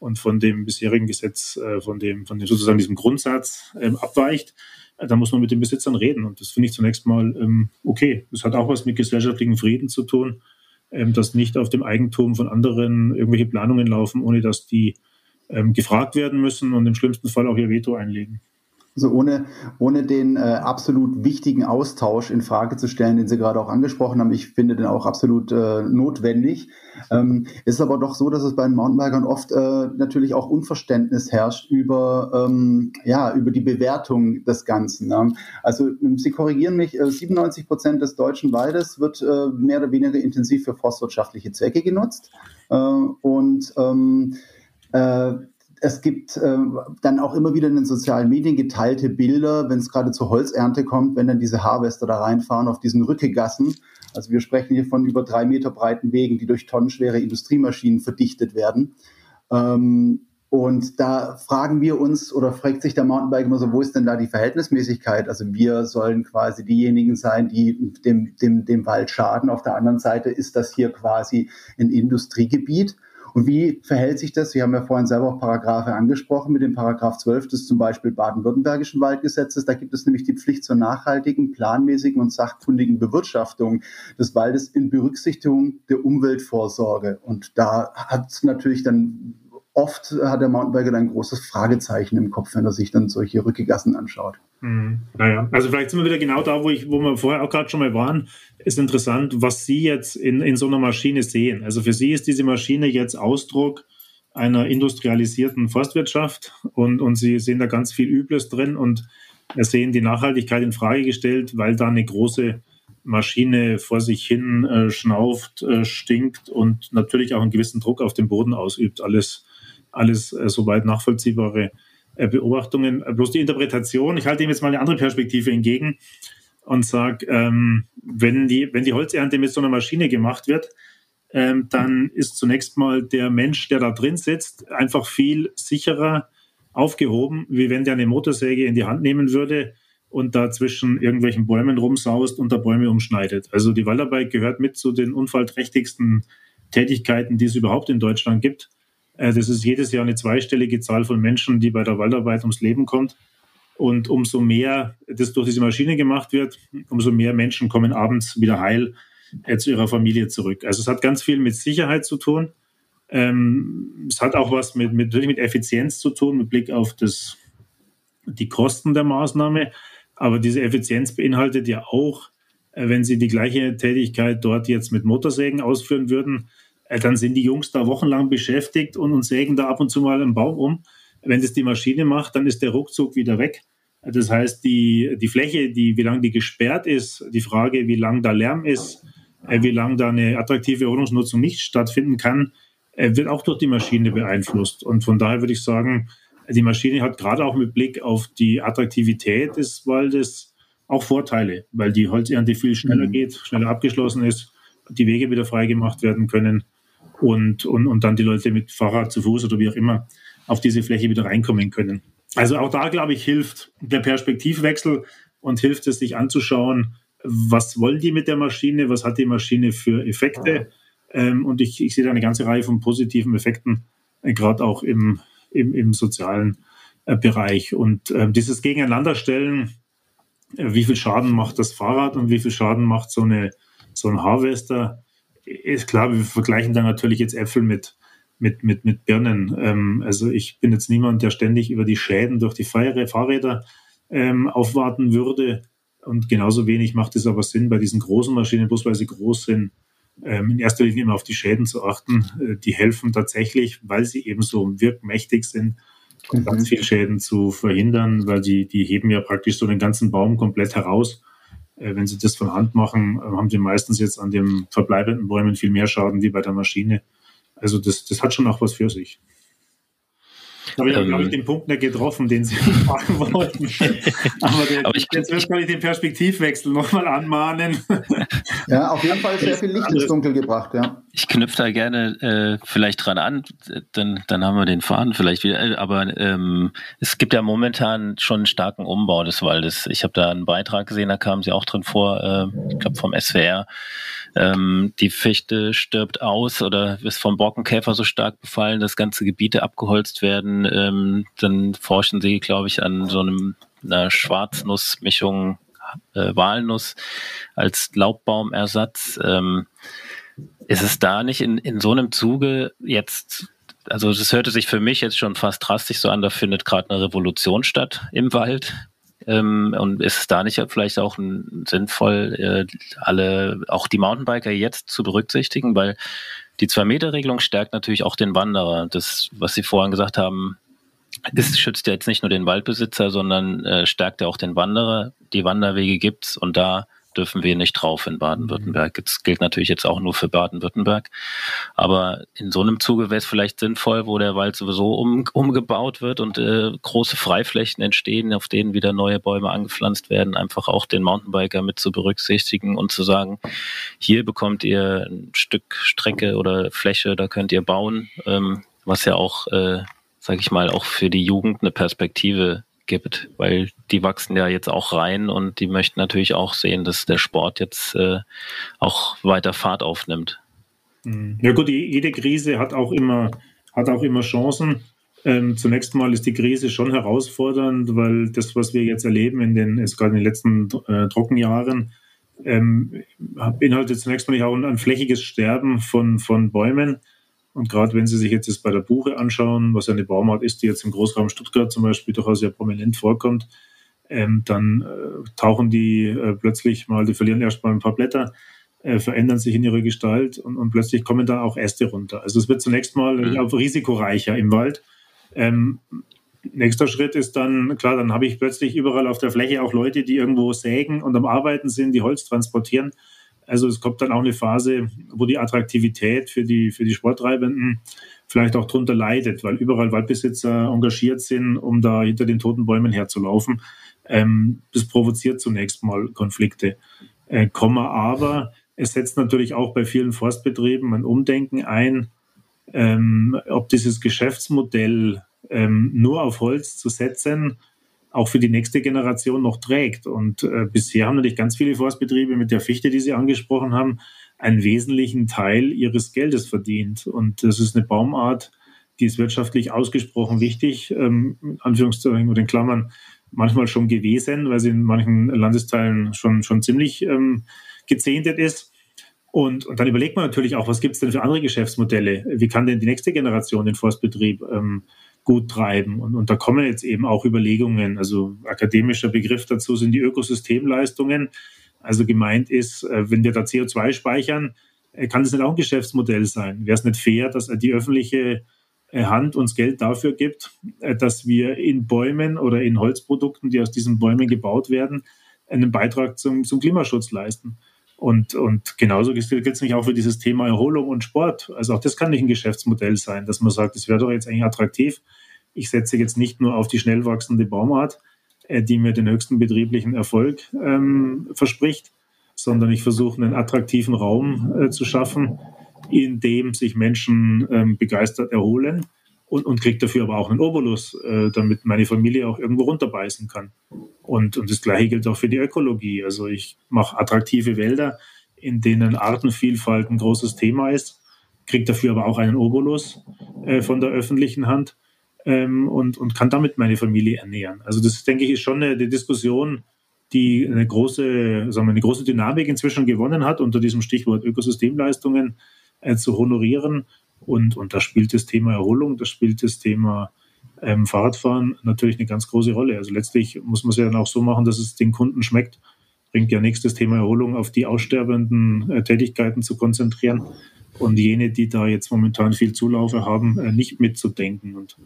und von dem bisherigen Gesetz, äh, von dem, von dem sozusagen diesem Grundsatz ähm, abweicht, äh, da muss man mit den Besitzern reden. Und das finde ich zunächst mal ähm, okay. Das hat auch was mit gesellschaftlichem Frieden zu tun, ähm, dass nicht auf dem Eigentum von anderen irgendwelche Planungen laufen, ohne dass die ähm, gefragt werden müssen und im schlimmsten Fall auch ihr Veto einlegen. Also ohne, ohne den äh, absolut wichtigen Austausch in Frage zu stellen, den Sie gerade auch angesprochen haben, ich finde den auch absolut äh, notwendig. Ähm, ist aber doch so, dass es bei den Mountainbikern oft äh, natürlich auch Unverständnis herrscht über, ähm, ja, über die Bewertung des Ganzen. Ne? Also Sie korrigieren mich, äh, 97 Prozent des deutschen Waldes wird äh, mehr oder weniger intensiv für forstwirtschaftliche Zwecke genutzt. Äh, und ähm, äh, es gibt äh, dann auch immer wieder in den sozialen Medien geteilte Bilder, wenn es gerade zur Holzernte kommt, wenn dann diese Harvester da reinfahren auf diesen Rückegassen. Also wir sprechen hier von über drei Meter breiten Wegen, die durch tonnenschwere Industriemaschinen verdichtet werden. Ähm, und da fragen wir uns oder fragt sich der Mountainbike immer so, wo ist denn da die Verhältnismäßigkeit? Also wir sollen quasi diejenigen sein, die dem, dem, dem Wald schaden. Auf der anderen Seite ist das hier quasi ein Industriegebiet. Und wie verhält sich das? Sie haben ja vorhin selber auch Paragraphe angesprochen mit dem Paragraph 12 des zum Beispiel baden-württembergischen Waldgesetzes. Da gibt es nämlich die Pflicht zur nachhaltigen, planmäßigen und sachkundigen Bewirtschaftung des Waldes in Berücksichtigung der Umweltvorsorge. Und da hat natürlich dann oft hat der Mountainbiker ein großes Fragezeichen im Kopf, wenn er sich dann solche Rückegassen anschaut. Mhm. Naja, also vielleicht sind wir wieder genau da, wo, ich, wo wir vorher auch gerade schon mal waren. Ist interessant, was Sie jetzt in, in so einer Maschine sehen. Also für Sie ist diese Maschine jetzt Ausdruck einer industrialisierten Forstwirtschaft und, und Sie sehen da ganz viel Übles drin und sehen die Nachhaltigkeit in Frage gestellt, weil da eine große Maschine vor sich hin äh, schnauft, äh, stinkt und natürlich auch einen gewissen Druck auf den Boden ausübt. Alles alles äh, soweit nachvollziehbare äh, Beobachtungen. Äh, bloß die Interpretation, ich halte ihm jetzt mal eine andere Perspektive entgegen und sage, ähm, wenn, die, wenn die Holzernte mit so einer Maschine gemacht wird, ähm, dann ist zunächst mal der Mensch, der da drin sitzt, einfach viel sicherer aufgehoben, wie wenn der eine Motorsäge in die Hand nehmen würde und da zwischen irgendwelchen Bäumen rumsaust und da Bäume umschneidet. Also die Waldarbeit gehört mit zu den unfallträchtigsten Tätigkeiten, die es überhaupt in Deutschland gibt. Äh, das ist jedes Jahr eine zweistellige Zahl von Menschen, die bei der Waldarbeit ums Leben kommt. Und umso mehr das durch diese Maschine gemacht wird, umso mehr Menschen kommen abends wieder heil äh, zu ihrer Familie zurück. Also es hat ganz viel mit Sicherheit zu tun. Ähm, es hat auch was mit, mit, mit Effizienz zu tun, mit Blick auf das, die Kosten der Maßnahme. Aber diese Effizienz beinhaltet ja auch, äh, wenn Sie die gleiche Tätigkeit dort jetzt mit Motorsägen ausführen würden, dann sind die Jungs da wochenlang beschäftigt und, und sägen da ab und zu mal einen Baum um. Wenn das die Maschine macht, dann ist der Ruckzuck wieder weg. Das heißt, die, die Fläche, die, wie lange die gesperrt ist, die Frage, wie lange da Lärm ist, äh, wie lange da eine attraktive Wohnungsnutzung nicht stattfinden kann, äh, wird auch durch die Maschine beeinflusst. Und von daher würde ich sagen, die Maschine hat gerade auch mit Blick auf die Attraktivität des Waldes auch Vorteile, weil die Holzernte viel schneller mhm. geht, schneller abgeschlossen ist, die Wege wieder freigemacht werden können und, und, und dann die Leute mit Fahrrad zu Fuß oder wie auch immer auf diese Fläche wieder reinkommen können. Also auch da, glaube ich, hilft der Perspektivwechsel und hilft es, sich anzuschauen, was wollen die mit der Maschine, was hat die Maschine für Effekte. Ähm, und ich, ich sehe da eine ganze Reihe von positiven Effekten, äh, gerade auch im, im, im sozialen äh, Bereich. Und äh, dieses Gegeneinanderstellen, wie viel Schaden macht das Fahrrad und wie viel Schaden macht so, eine, so ein Harvester, ist klar, wir vergleichen da natürlich jetzt Äpfel mit, mit, mit, mit Birnen. Ähm, also ich bin jetzt niemand, der ständig über die Schäden durch die Fahrräder ähm, aufwarten würde. Und genauso wenig macht es aber Sinn, bei diesen großen Maschinen, bloß weil sie groß sind, ähm, in erster Linie immer auf die Schäden zu achten. Äh, die helfen tatsächlich, weil sie eben so wirkmächtig sind, mhm. ganz viele Schäden zu verhindern, weil die, die heben ja praktisch so den ganzen Baum komplett heraus wenn Sie das von Hand machen, äh, haben Sie meistens jetzt an den verbleibenden Bäumen viel mehr Schaden wie bei der Maschine. Also das, das hat schon auch was für sich. Da habe ich, ähm, glaube ich, den Punkt nicht getroffen, den Sie *laughs* fragen wollten. *laughs* Aber, der, Aber ich, jetzt wird ich den Perspektivwechsel nochmal anmahnen. Ja, auf jeden Fall sehr viel Licht ins Dunkel gebracht, ja. Ich knüpfe da gerne äh, vielleicht dran an, dann, dann haben wir den Faden vielleicht wieder. Aber ähm, es gibt ja momentan schon einen starken Umbau des Waldes. Ich habe da einen Beitrag gesehen, da kam sie auch drin vor, äh, ich glaube vom SWR. Ähm, die Fichte stirbt aus oder ist vom Borkenkäfer so stark befallen, dass ganze Gebiete abgeholzt werden. Ähm, dann forschen sie, glaube ich, an so einem einer Schwarznussmischung äh, Walnuss als Laubbaumersatz. Ähm, ist es da nicht in, in so einem Zuge jetzt, also das hörte sich für mich jetzt schon fast drastisch so an, da findet gerade eine Revolution statt im Wald. Ähm, und ist es da nicht vielleicht auch ein, sinnvoll, äh, alle, auch die Mountainbiker jetzt zu berücksichtigen, weil die Zwei-Meter-Regelung stärkt natürlich auch den Wanderer. Das, was Sie vorhin gesagt haben, es schützt ja jetzt nicht nur den Waldbesitzer, sondern äh, stärkt ja auch den Wanderer. Die Wanderwege gibt's und da dürfen wir nicht drauf in Baden-Württemberg. Das gilt natürlich jetzt auch nur für Baden-Württemberg. Aber in so einem Zuge wäre es vielleicht sinnvoll, wo der Wald sowieso um, umgebaut wird und äh, große Freiflächen entstehen, auf denen wieder neue Bäume angepflanzt werden, einfach auch den Mountainbiker mit zu berücksichtigen und zu sagen, hier bekommt ihr ein Stück Strecke oder Fläche, da könnt ihr bauen, ähm, was ja auch äh, sage ich mal, auch für die Jugend eine Perspektive gibt, weil die wachsen ja jetzt auch rein und die möchten natürlich auch sehen, dass der Sport jetzt äh, auch weiter Fahrt aufnimmt. Mhm. Ja gut, jede Krise hat auch immer, hat auch immer Chancen. Ähm, zunächst mal ist die Krise schon herausfordernd, weil das, was wir jetzt erleben in den, gerade in den letzten äh, Trockenjahren, ähm, beinhaltet zunächst mal auch ein, ein flächiges Sterben von, von Bäumen. Und gerade wenn Sie sich jetzt das bei der Buche anschauen, was ja eine Baumart ist, die jetzt im Großraum Stuttgart zum Beispiel durchaus sehr prominent vorkommt, ähm, dann äh, tauchen die äh, plötzlich mal, die verlieren erst mal ein paar Blätter, äh, verändern sich in ihrer Gestalt und, und, plötzlich kommen da auch Äste runter. Also es wird zunächst mal mhm. auch risikoreicher im Wald. Ähm, nächster Schritt ist dann, klar, dann habe ich plötzlich überall auf der Fläche auch Leute, die irgendwo sägen und am Arbeiten sind, die Holz transportieren. Also es kommt dann auch eine Phase, wo die Attraktivität für die, für die Sporttreibenden vielleicht auch drunter leidet, weil überall Waldbesitzer engagiert sind, um da hinter den toten Bäumen herzulaufen. Ähm, das provoziert zunächst mal Konflikte. Äh, Komma aber, es setzt natürlich auch bei vielen Forstbetrieben ein Umdenken ein, ähm, ob dieses Geschäftsmodell ähm, nur auf Holz zu setzen auch für die nächste Generation noch trägt. Und äh, bisher haben natürlich ganz viele Forstbetriebe mit der Fichte, die Sie angesprochen haben, einen wesentlichen Teil ihres Geldes verdient. Und das ist eine Baumart, die ist wirtschaftlich ausgesprochen wichtig, ähm, in Anführungszeichen oder in Klammern, manchmal schon gewesen, weil sie in manchen Landesteilen schon, schon ziemlich ähm, gezehntet ist. Und, und dann überlegt man natürlich auch, was gibt es denn für andere Geschäftsmodelle? Wie kann denn die nächste Generation den Forstbetrieb ähm, gut treiben. Und, und da kommen jetzt eben auch Überlegungen. Also akademischer Begriff dazu sind die Ökosystemleistungen. Also gemeint ist, äh, wenn wir da CO2 speichern, äh, kann das nicht auch ein Geschäftsmodell sein? Wäre es nicht fair, dass die öffentliche äh, Hand uns Geld dafür gibt, dass wir in Bäumen oder in Holzprodukten, die aus diesen Bäumen gebaut werden, einen Beitrag zum, zum Klimaschutz leisten? Und, und genauso gilt es nicht auch für dieses Thema Erholung und Sport. Also auch das kann nicht ein Geschäftsmodell sein, dass man sagt, es wäre doch jetzt eigentlich attraktiv. Ich setze jetzt nicht nur auf die schnell wachsende Baumart, äh, die mir den höchsten betrieblichen Erfolg ähm, verspricht, sondern ich versuche einen attraktiven Raum äh, zu schaffen, in dem sich Menschen ähm, begeistert erholen und, und kriege dafür aber auch einen Obolus, äh, damit meine Familie auch irgendwo runterbeißen kann. Und, und das Gleiche gilt auch für die Ökologie. Also ich mache attraktive Wälder, in denen Artenvielfalt ein großes Thema ist, kriege dafür aber auch einen Obolus äh, von der öffentlichen Hand ähm, und, und kann damit meine Familie ernähren. Also das, denke ich, ist schon eine, eine Diskussion, die eine große, sagen wir, eine große Dynamik inzwischen gewonnen hat, unter diesem Stichwort Ökosystemleistungen äh, zu honorieren und, und da spielt das Thema Erholung, da spielt das Thema ähm, Fahrradfahren natürlich eine ganz große Rolle. Also letztlich muss man es ja dann auch so machen, dass es den Kunden schmeckt. Bringt ja nichts, das Thema Erholung auf die aussterbenden äh, Tätigkeiten zu konzentrieren und jene, die da jetzt momentan viel Zulaufe haben, äh, nicht mitzudenken. Und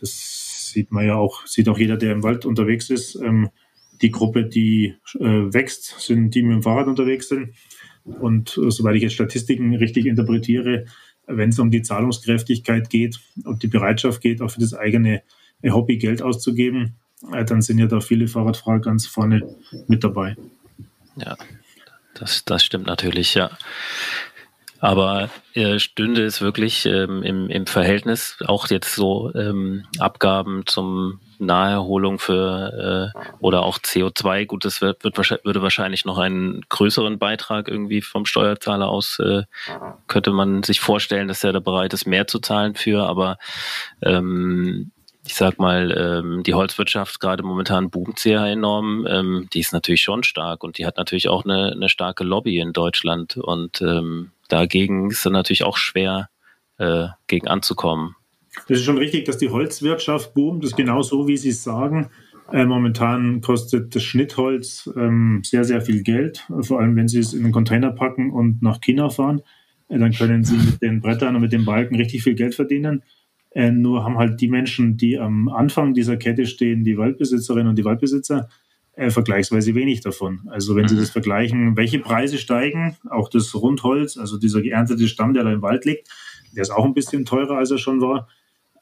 das sieht man ja auch, sieht auch jeder, der im Wald unterwegs ist. Ähm, die Gruppe, die äh, wächst, sind die mit dem Fahrrad unterwegs sind. Und äh, soweit ich jetzt Statistiken richtig interpretiere, wenn es um die Zahlungskräftigkeit geht und die Bereitschaft geht, auch für das eigene Hobby Geld auszugeben, äh, dann sind ja da viele Fahrradfahrer ganz vorne mit dabei. Ja, das, das stimmt natürlich, ja. Aber äh, stünde es wirklich ähm, im, im Verhältnis, auch jetzt so ähm, Abgaben zum Naherholung für äh, oder auch CO2, gut, das wird, wird würde wahrscheinlich noch einen größeren Beitrag irgendwie vom Steuerzahler aus, äh, könnte man sich vorstellen, dass er da bereit ist, mehr zu zahlen für, aber ähm, ich sag mal, ähm, die Holzwirtschaft gerade momentan boomt sehr enorm. Ähm, die ist natürlich schon stark und die hat natürlich auch eine, eine starke Lobby in Deutschland. Und ähm, dagegen ist es natürlich auch schwer, äh, gegen anzukommen. Das ist schon richtig, dass die Holzwirtschaft boomt. Das ist genau so, wie Sie es sagen. Äh, momentan kostet das Schnittholz ähm, sehr, sehr viel Geld. Vor allem, wenn Sie es in einen Container packen und nach China fahren. Äh, dann können Sie mit den Brettern und mit den Balken richtig viel Geld verdienen. Äh, nur haben halt die Menschen, die am Anfang dieser Kette stehen, die Waldbesitzerinnen und die Waldbesitzer, äh, vergleichsweise wenig davon. Also wenn Sie mhm. das vergleichen, welche Preise steigen, auch das Rundholz, also dieser geerntete Stamm, der da im Wald liegt, der ist auch ein bisschen teurer, als er schon war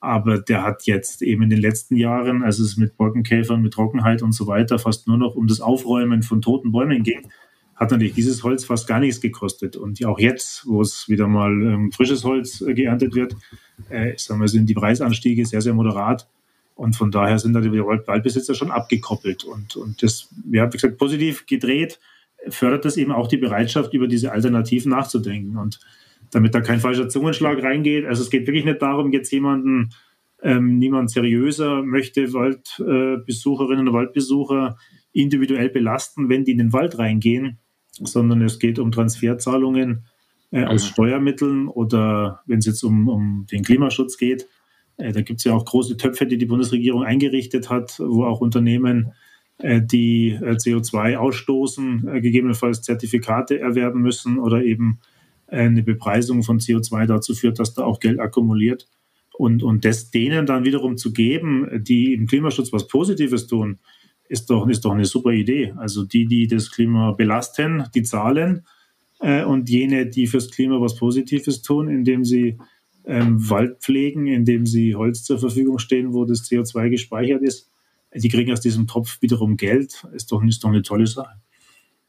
aber der hat jetzt eben in den letzten Jahren, als es mit Borkenkäfern, mit Trockenheit und so weiter fast nur noch um das Aufräumen von toten Bäumen ging, hat natürlich dieses Holz fast gar nichts gekostet. Und auch jetzt, wo es wieder mal ähm, frisches Holz äh, geerntet wird, äh, sagen wir, sind die Preisanstiege sehr, sehr moderat. Und von daher sind da die Waldbesitzer schon abgekoppelt. Und, und das, ja, wie gesagt, positiv gedreht, fördert das eben auch die Bereitschaft, über diese Alternativen nachzudenken. Und damit da kein falscher Zungenschlag reingeht. Also es geht wirklich nicht darum, jetzt jemanden, ähm, niemand seriöser möchte Waldbesucherinnen und Waldbesucher individuell belasten, wenn die in den Wald reingehen, sondern es geht um Transferzahlungen äh, aus mhm. Steuermitteln oder wenn es jetzt um, um den Klimaschutz geht. Äh, da gibt es ja auch große Töpfe, die die Bundesregierung eingerichtet hat, wo auch Unternehmen, äh, die äh, CO2 ausstoßen, gegebenenfalls Zertifikate erwerben müssen oder eben eine Bepreisung von CO2 dazu führt, dass da auch Geld akkumuliert. Und, und das denen dann wiederum zu geben, die im Klimaschutz was Positives tun, ist doch, ist doch eine super Idee. Also die, die das Klima belasten, die zahlen und jene, die fürs Klima was Positives tun, indem sie ähm, Wald pflegen, indem sie Holz zur Verfügung stehen, wo das CO2 gespeichert ist, die kriegen aus diesem Topf wiederum Geld. Ist doch, ist doch eine tolle Sache.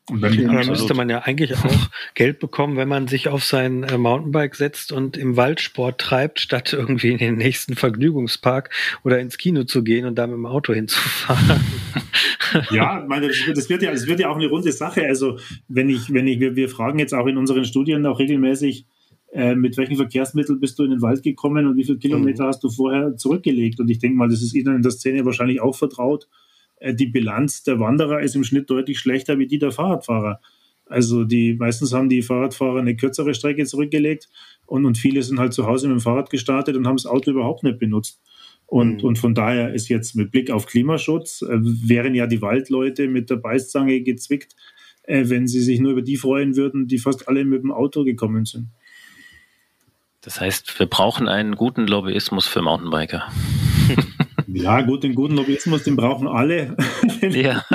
Und dann ja, müsste man ja eigentlich auch *laughs* Geld bekommen, wenn man sich auf sein äh, Mountainbike setzt und im Waldsport treibt, statt irgendwie in den nächsten Vergnügungspark oder ins Kino zu gehen und da mit dem Auto hinzufahren. *laughs* Ja, meine, das wird ja, das wird ja auch eine runde Sache. Also wenn ich, wenn ich, wir, wir fragen jetzt auch in unseren Studien auch regelmäßig, äh, mit welchen Verkehrsmitteln bist du in den Wald gekommen und wie viele Kilometer mhm. hast du vorher zurückgelegt? Und ich denke mal, das ist Ihnen in der Szene wahrscheinlich auch vertraut äh, die Bilanz der Wanderer ist im Schnitt deutlich schlechter wie die der Fahrradfahrer. Also die meistens haben die Fahrradfahrer eine kürzere Strecke zurückgelegt und, und viele sind halt zu Hause mit dem Fahrrad gestartet und haben das Auto überhaupt nicht benutzt. Und, mhm. und von daher ist jetzt mit Blick auf Klimaschutz, äh, wären ja die Waldleute mit der Beißzange gezwickt, äh, wenn sie sich nur über die freuen würden, die fast alle mit dem Auto gekommen sind. Das heißt, wir brauchen einen guten Lobbyismus für Mountainbiker. *laughs* Ja, gut, den guten Lobbyismus, den brauchen alle. *laughs* Ja.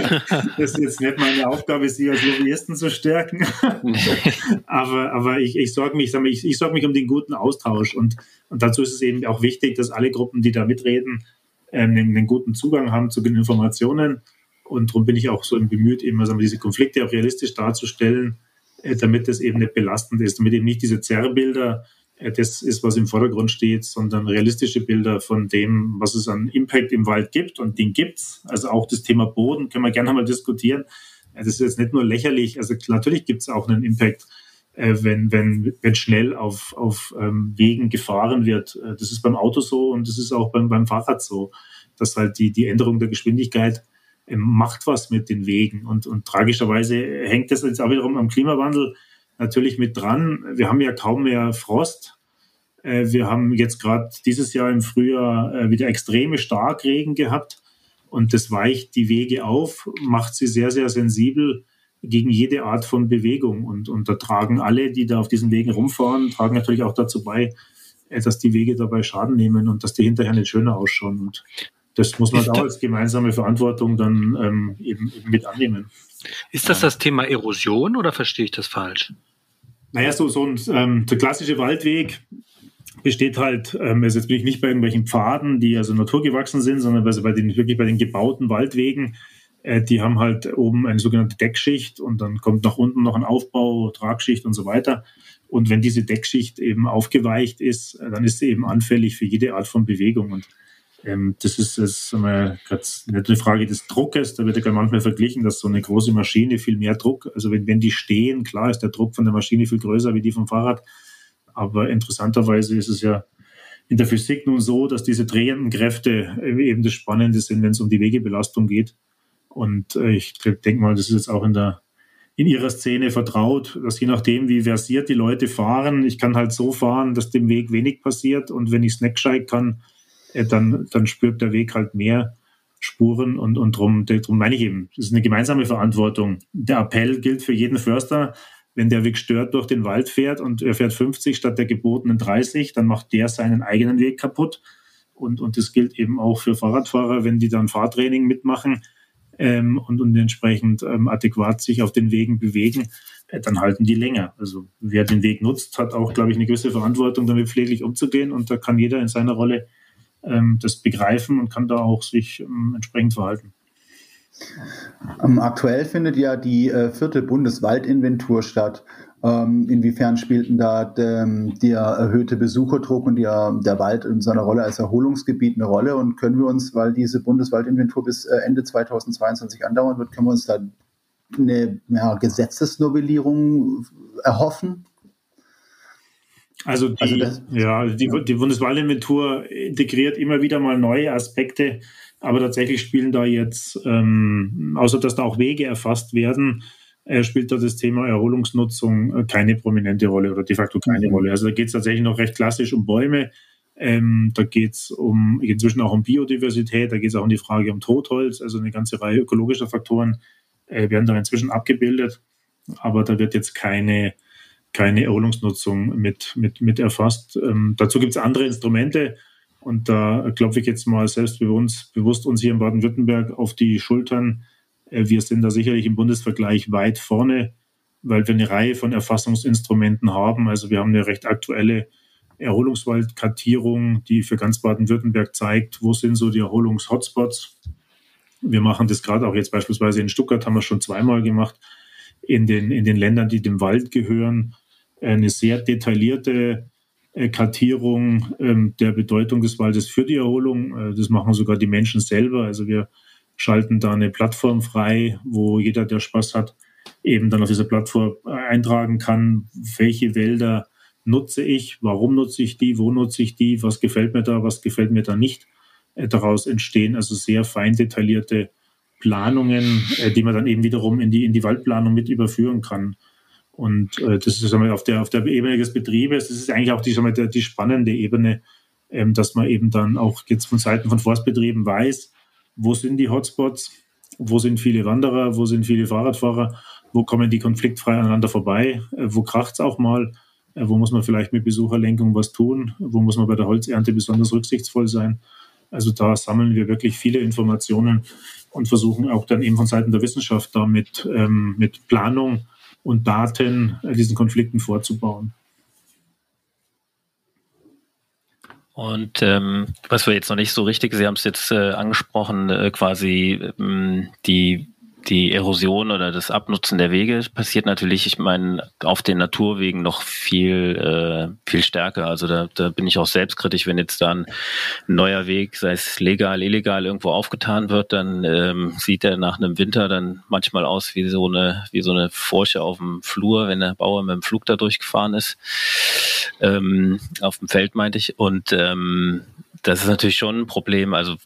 das ist jetzt nicht meine Aufgabe, sie als Lobbyisten zu stärken. *laughs* aber aber ich, ich sorge mich, ich, ich sorge mich um den guten Austausch. Und, und dazu ist es eben auch wichtig, dass alle Gruppen, die da mitreden, ähm, einen, einen guten Zugang haben zu den Informationen. Und darum bin ich auch so bemüht, immer sagen wir, diese Konflikte auch realistisch darzustellen, äh, damit das eben nicht belastend ist, damit eben nicht diese Zerrbilder das ist, was im Vordergrund steht, sondern realistische Bilder von dem, was es an Impact im Wald gibt. Und den gibt's. Also auch das Thema Boden können wir gerne mal diskutieren. Äh, das ist jetzt nicht nur lächerlich. Also natürlich gibt es auch einen Impact, äh, wenn, wenn, wenn schnell auf, auf ähm, Wegen gefahren wird. Das ist beim Auto so und das ist auch beim, beim Fahrrad so, dass halt die, die Änderung der Geschwindigkeit macht was mit den Wegen. Und, und tragischerweise hängt das jetzt auch wiederum am Klimawandel natürlich mit dran. Wir haben ja kaum mehr Frost. Äh, wir haben jetzt gerade dieses Jahr im Frühjahr äh, wieder extreme Starkregen gehabt und das weicht die Wege auf, macht sie sehr, sehr sensibel gegen jede Art von Bewegung. Und, und da tragen alle, die da auf diesen Wegen rumfahren, tragen natürlich auch dazu bei, äh, dass die Wege dabei Schaden nehmen und dass die hinterher nicht schöner ausschauen. Und das muss man auch als gemeinsame Verantwortung dann ähm, eben, eben mit annehmen. Ist das das Thema Erosion oder verstehe ich das falsch? Naja, so, so ein ähm, der klassische Waldweg besteht halt, ähm, also jetzt bin ich nicht bei irgendwelchen Pfaden, die also naturgewachsen sind, sondern also bei den wirklich bei den gebauten Waldwegen, äh, die haben halt oben eine sogenannte Deckschicht und dann kommt nach unten noch ein Aufbau, Tragschicht und so weiter. Und wenn diese Deckschicht eben aufgeweicht ist, äh, dann ist sie eben anfällig für jede Art von Bewegung. Und ähm, das ist, ist nicht eine Frage des Druckes. Da wird ja manchmal verglichen, dass so eine große Maschine viel mehr Druck, also wenn, wenn die stehen, klar ist der Druck von der Maschine viel größer wie die vom Fahrrad. Aber interessanterweise ist es ja in der Physik nun so, dass diese drehenden Kräfte eben das Spannende sind, wenn es um die Wegebelastung geht. Und äh, ich denke mal, das ist jetzt auch in der in ihrer Szene vertraut, dass je nachdem, wie versiert die Leute fahren, ich kann halt so fahren, dass dem Weg wenig passiert und wenn ich Snackshike kann, dann, dann spürt der Weg halt mehr Spuren und, und drum, drum meine ich eben, das ist eine gemeinsame Verantwortung. Der Appell gilt für jeden Förster, wenn der Weg stört durch den Wald fährt und er fährt 50 statt der gebotenen 30, dann macht der seinen eigenen Weg kaputt. Und, und das gilt eben auch für Fahrradfahrer, wenn die dann Fahrtraining mitmachen ähm, und, und entsprechend ähm, adäquat sich auf den Wegen bewegen, äh, dann halten die länger. Also wer den Weg nutzt, hat auch, glaube ich, eine gewisse Verantwortung, damit pfleglich umzugehen und da kann jeder in seiner Rolle ähm, das begreifen und kann da auch sich ähm, entsprechend verhalten. Ähm, aktuell findet ja die äh, vierte Bundeswaldinventur statt. Ähm, inwiefern spielten da der, der, erhöhte Besucherdruck und der, der Wald in seiner Rolle als Erholungsgebiet eine Rolle? Und können wir uns, weil diese Bundeswaldinventur bis äh, Ende 2022 andauern wird, können wir uns da eine ja, Gesetzesnovellierung erhoffen? Also, die, also das, ja, die, die Bundeswaldinventur integriert immer wieder mal neue Aspekte, aber tatsächlich spielen da jetzt, ähm, außer dass da auch Wege erfasst werden, äh, spielt da das Thema Erholungsnutzung äh, keine prominente Rolle oder de facto keine mhm. Rolle. Also da geht es tatsächlich noch recht klassisch um Bäume. Ähm, da geht es um, inzwischen auch um Biodiversität, da geht es auch um die Frage um Totholz, also eine ganze Reihe ökologischer Faktoren äh, werden da inzwischen abgebildet. Aber da wird jetzt keine, keine Erholungsnutzung mit, mit, mit erfasst. Ähm, dazu gibt es andere Instrumente und da klopfe ich jetzt mal selbstbewusst bewusst uns hier in Baden-Württemberg auf die Schultern äh, wir sind da sicherlich im Bundesvergleich weit vorne, weil wir eine Reihe von Erfassungsinstrumenten haben. Also wir haben eine recht aktuelle Erholungswaldkartierung, die für ganz Baden-Württemberg zeigt, wo sind so die Erholungshotspots. Wir machen das gerade auch jetzt beispielsweise in Stuttgart, haben wir schon zweimal gemacht, in den, in den Ländern, die dem Wald gehören. Eine sehr detaillierte äh, Kartierung ähm, der Bedeutung des Waldes für die Erholung. Äh, das machen sogar die Menschen selber. Also wir schalten da eine Plattform frei, wo jeder, der Spaß hat, eben dann auf dieser Plattform eintragen kann, welche Wälder nutze ich, warum nutze ich die, wo nutze ich die, was gefällt mir da, was gefällt mir da nicht. Äh, daraus entstehen also sehr fein detaillierte Planungen, äh, die man dann eben wiederum in die, in die Waldplanung mit überführen kann. Und äh, das ist auf der, auf der Ebene des Betriebes, das ist eigentlich auch die, die, die spannende Ebene, ähm, dass man eben dann auch jetzt von Seiten von Forstbetrieben weiß, wo sind die Hotspots, wo sind viele Wanderer, wo sind viele Fahrradfahrer, wo kommen die konfliktfrei aneinander vorbei, äh, wo kracht es auch mal, äh, wo muss man vielleicht mit Besucherlenkung was tun, wo muss man bei der Holzernte besonders rücksichtsvoll sein. Also da sammeln wir wirklich viele Informationen und versuchen auch dann eben von Seiten der Wissenschaft da ähm, mit Planung und Daten äh, diesen Konflikten vorzubauen. Und ähm, was wir jetzt noch nicht so richtig, Sie haben es jetzt äh, angesprochen, äh, quasi ähm, die die Erosion oder das Abnutzen der Wege passiert natürlich, ich meine, auf den Naturwegen noch viel, äh, viel stärker. Also da, da bin ich auch selbstkritisch, wenn jetzt dann ein neuer Weg, sei es legal, illegal, irgendwo aufgetan wird, dann ähm, sieht er nach einem Winter dann manchmal aus wie so eine, wie so eine Furche auf dem Flur, wenn der Bauer mit dem Flug da durchgefahren ist. Ähm, auf dem Feld meinte ich. Und ähm, das ist natürlich schon ein Problem. Also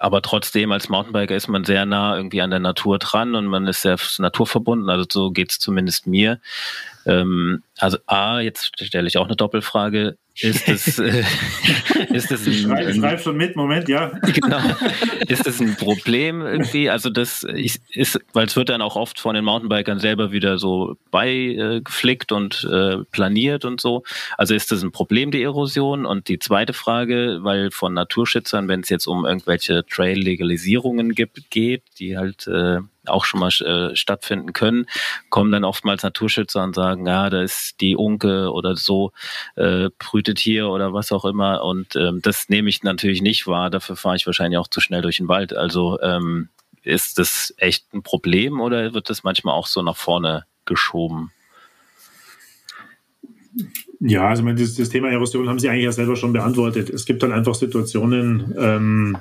aber trotzdem als Mountainbiker ist man sehr nah irgendwie an der Natur dran und man ist sehr naturverbunden. Also so geht's zumindest mir. Ähm, also A, jetzt stelle ich auch eine Doppelfrage. Ist es, *laughs* äh, ist es ein, ein, schreib schon mit, Moment, ja. *laughs* Genau. Ist das ein Problem irgendwie? Also das ist, weil es wird dann auch oft von den Mountainbikern selber wieder so beigeflickt und äh, planiert und so. Also ist das ein Problem, die Erosion? Und die zweite Frage, weil von Naturschützern, wenn es jetzt um irgendwelche Trail-Legalisierungen gibt, geht, die halt äh, auch schon mal äh, stattfinden können, kommen dann oftmals Naturschützer und sagen, ja, da ist die Unke oder so, äh, brütet hier oder was auch immer. Und ähm, das nehme ich natürlich nicht wahr. Dafür fahre ich wahrscheinlich auch zu schnell durch den Wald. Also ähm, ist das echt ein Problem oder wird das manchmal auch so nach vorne geschoben? Ja, also das, das, Thema Erosion haben Sie eigentlich ja selber schon beantwortet. Es gibt dann einfach Situationen, ähm,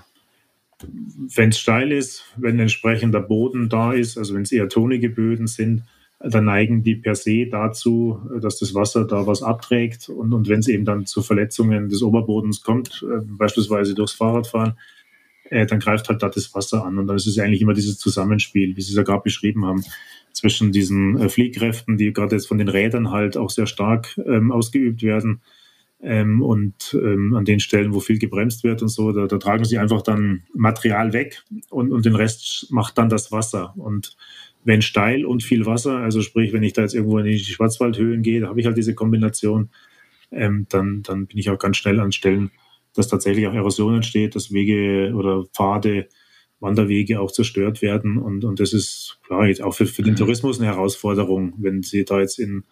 wenn es steil ist, wenn entsprechender Boden da ist, also wenn es eher tonige Böden sind, dann neigen die per se dazu, dass das Wasser da was abträgt. Und, und wenn es eben dann zu Verletzungen des Oberbodens kommt, äh, beispielsweise durchs Fahrradfahren, äh, dann greift halt da das Wasser an. Und dann ist es eigentlich immer dieses Zusammenspiel, wie Sie es ja gerade beschrieben haben zwischen diesen äh, Fliehkräften, die gerade jetzt von den Rädern halt auch sehr stark ähm, ausgeübt werden. Ähm, und ähm, an den Stellen, wo viel gebremst wird und so, da, da, tragen sie einfach dann Material weg und, und den Rest macht dann das Wasser. Und wenn steil und viel Wasser, also sprich, wenn ich da jetzt irgendwo in die Schwarzwaldhöhen gehe, da habe ich halt diese Kombination, ähm, dann, dann bin ich auch ganz schnell an Stellen, dass tatsächlich auch Erosion entsteht, dass Wege oder Pfade Wanderwege auch zerstört werden. Und, und das ist klar jetzt auch für, für den mhm. Tourismus eine Herausforderung, wenn Sie da jetzt in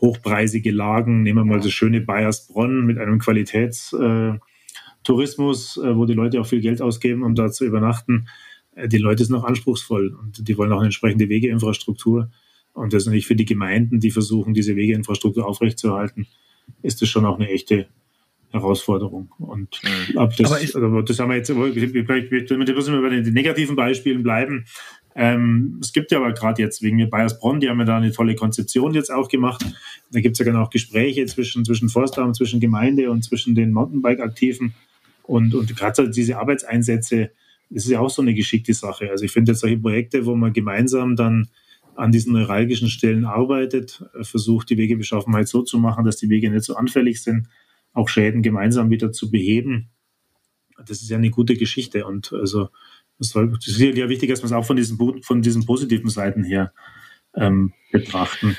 hochpreisige Lagen, nehmen wir mal das schöne Bayersbronn mit einem Qualitätstourismus, äh, äh, wo die Leute auch viel Geld ausgeben, um da zu übernachten. Äh, die Leute sind noch anspruchsvoll und die wollen auch eine entsprechende Wegeinfrastruktur. Und das ist natürlich für die Gemeinden, die versuchen, diese Wegeinfrastruktur aufrechtzuerhalten, ist das schon auch eine echte Herausforderung. Und mhm. ab das, also das haben wir jetzt, wenn wir bei den negativen Beispielen bleiben, ähm, es gibt ja aber gerade jetzt wegen mir Bayersbronn, die haben ja da eine tolle Konzeption jetzt auch gemacht. Da gibt es ja dann auch Gespräche zwischen, zwischen Forstamt, zwischen Gemeinde und zwischen den Mountainbike-Aktiven. Und, und gerade diese Arbeitseinsätze, das ist ja auch so eine geschickte Sache. Also ich finde jetzt solche Projekte, wo man gemeinsam dann an diesen neuralgischen Stellen arbeitet, versucht die Wegebeschaffenheit so zu machen, dass die Wege nicht so anfällig sind, auch Schäden gemeinsam wieder zu beheben. Das ist ja eine gute Geschichte und also das, ist ja wichtig, dass man es auch von diesen, von diesen positiven Seiten her ähm, betrachten.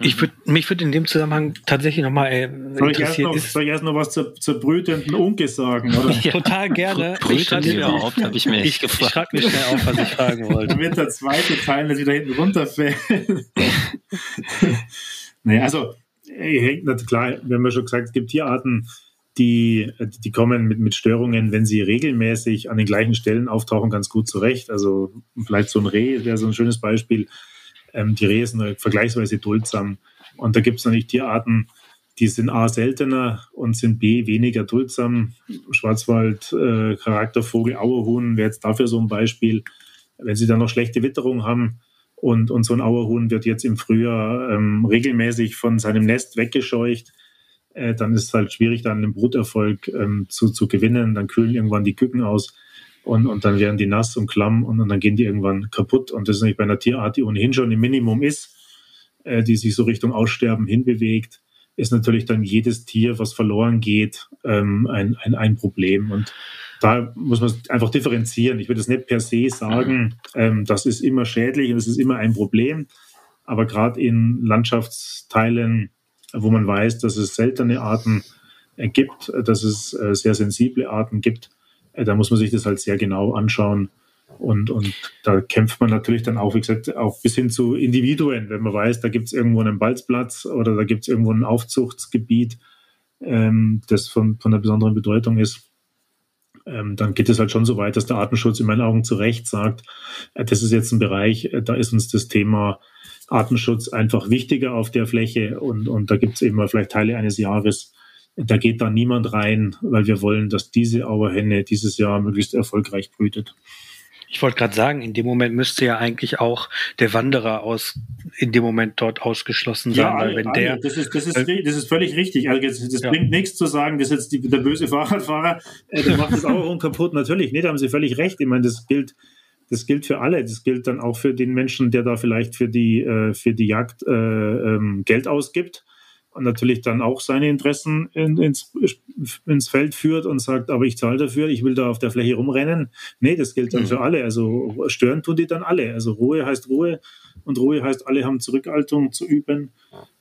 Ich würd, mich würde in dem Zusammenhang tatsächlich nochmal äh, soll ich erst noch, soll ich erst noch was zur, zur brütenden Unke sagen? Oder? *laughs* Ja. Total gerne. Brütend überhaupt, habe ich mir ich, gefragt. Ich frage mich schnell auf, was ich fragen *laughs* wollte. Damit der zweite Teil das wieder hinten runterfällt. *laughs* nee, also hängt natürlich klar, wir haben ja schon gesagt, es gibt Tierarten, die, die kommen mit, mit Störungen, wenn sie regelmäßig an den gleichen Stellen auftauchen, ganz gut zurecht. Also vielleicht so ein Reh wäre so ein schönes Beispiel. Ähm, die Rehe sind vergleichsweise duldsam. Und da gibt es natürlich Tierarten, die sind A seltener und sind B weniger duldsam. Schwarzwald, äh, Charaktervogel, Auerhuhn wäre jetzt dafür so ein Beispiel. Wenn sie dann noch schlechte Witterung haben, und, und so ein Auerhuhn wird jetzt im Frühjahr ähm, regelmäßig von seinem Nest weggescheucht. Äh, dann ist es halt schwierig, dann einen Bruterfolg ähm, zu, zu gewinnen. Dann kühlen irgendwann die Küken aus und, und dann werden die nass und klamm und, und dann gehen die irgendwann kaputt. Und das ist nicht bei einer Tierart, die ohnehin schon im Minimum ist, äh, die sich so Richtung Aussterben hinbewegt, ist natürlich dann jedes Tier, was verloren geht, ähm, ein, ein, ein Problem. Und da muss man einfach differenzieren. Ich würde es nicht per se sagen, ähm, das ist immer schädlich und das ist immer ein Problem. Aber gerade in Landschaftsteilen, wo man weiß, dass es seltene Arten äh, gibt, dass es äh, sehr sensible Arten gibt, äh, da muss man sich das halt sehr genau anschauen. Und, und da kämpft man natürlich dann auch, wie gesagt, auch bis hin zu Individuen, wenn man weiß, da gibt es irgendwo einen Balzplatz oder da gibt es irgendwo ein Aufzuchtsgebiet, ähm, das von, von einer besonderen Bedeutung ist ähm, dann geht es halt schon so weit, dass der Artenschutz in meinen Augen zu Recht sagt, äh, das ist jetzt ein Bereich, äh, da ist uns das Thema Artenschutz einfach wichtiger auf der Fläche und, und da gibt es eben mal vielleicht Teile eines Jahres, da geht da niemand rein, weil wir wollen, dass diese Auerhenne dieses Jahr möglichst erfolgreich brütet. Ich wollte gerade sagen, in dem Moment müsste ja eigentlich auch der Wanderer aus in dem Moment dort ausgeschlossen sein, ja, weil wenn alle, der das ist das ist äh, das ist völlig richtig. Also das, das ja. bringt nichts zu sagen, dass jetzt die, der böse Fahrradfahrer *laughs* äh, der macht das auch kaputt. Natürlich, nee, da haben Sie völlig recht. Ich meine, das gilt das gilt für alle. Das gilt dann auch für den Menschen, der da vielleicht für die äh, für die Jagd äh, ähm, Geld ausgibt und natürlich dann auch seine Interessen in, ins, ins Feld führt und sagt, aber ich zahle dafür, ich will da auf der Fläche rumrennen. Nee, das gilt dann mhm. für alle. Also stören tun die dann alle. Also Ruhe heißt Ruhe und Ruhe heißt, alle haben Zurückhaltung zu üben.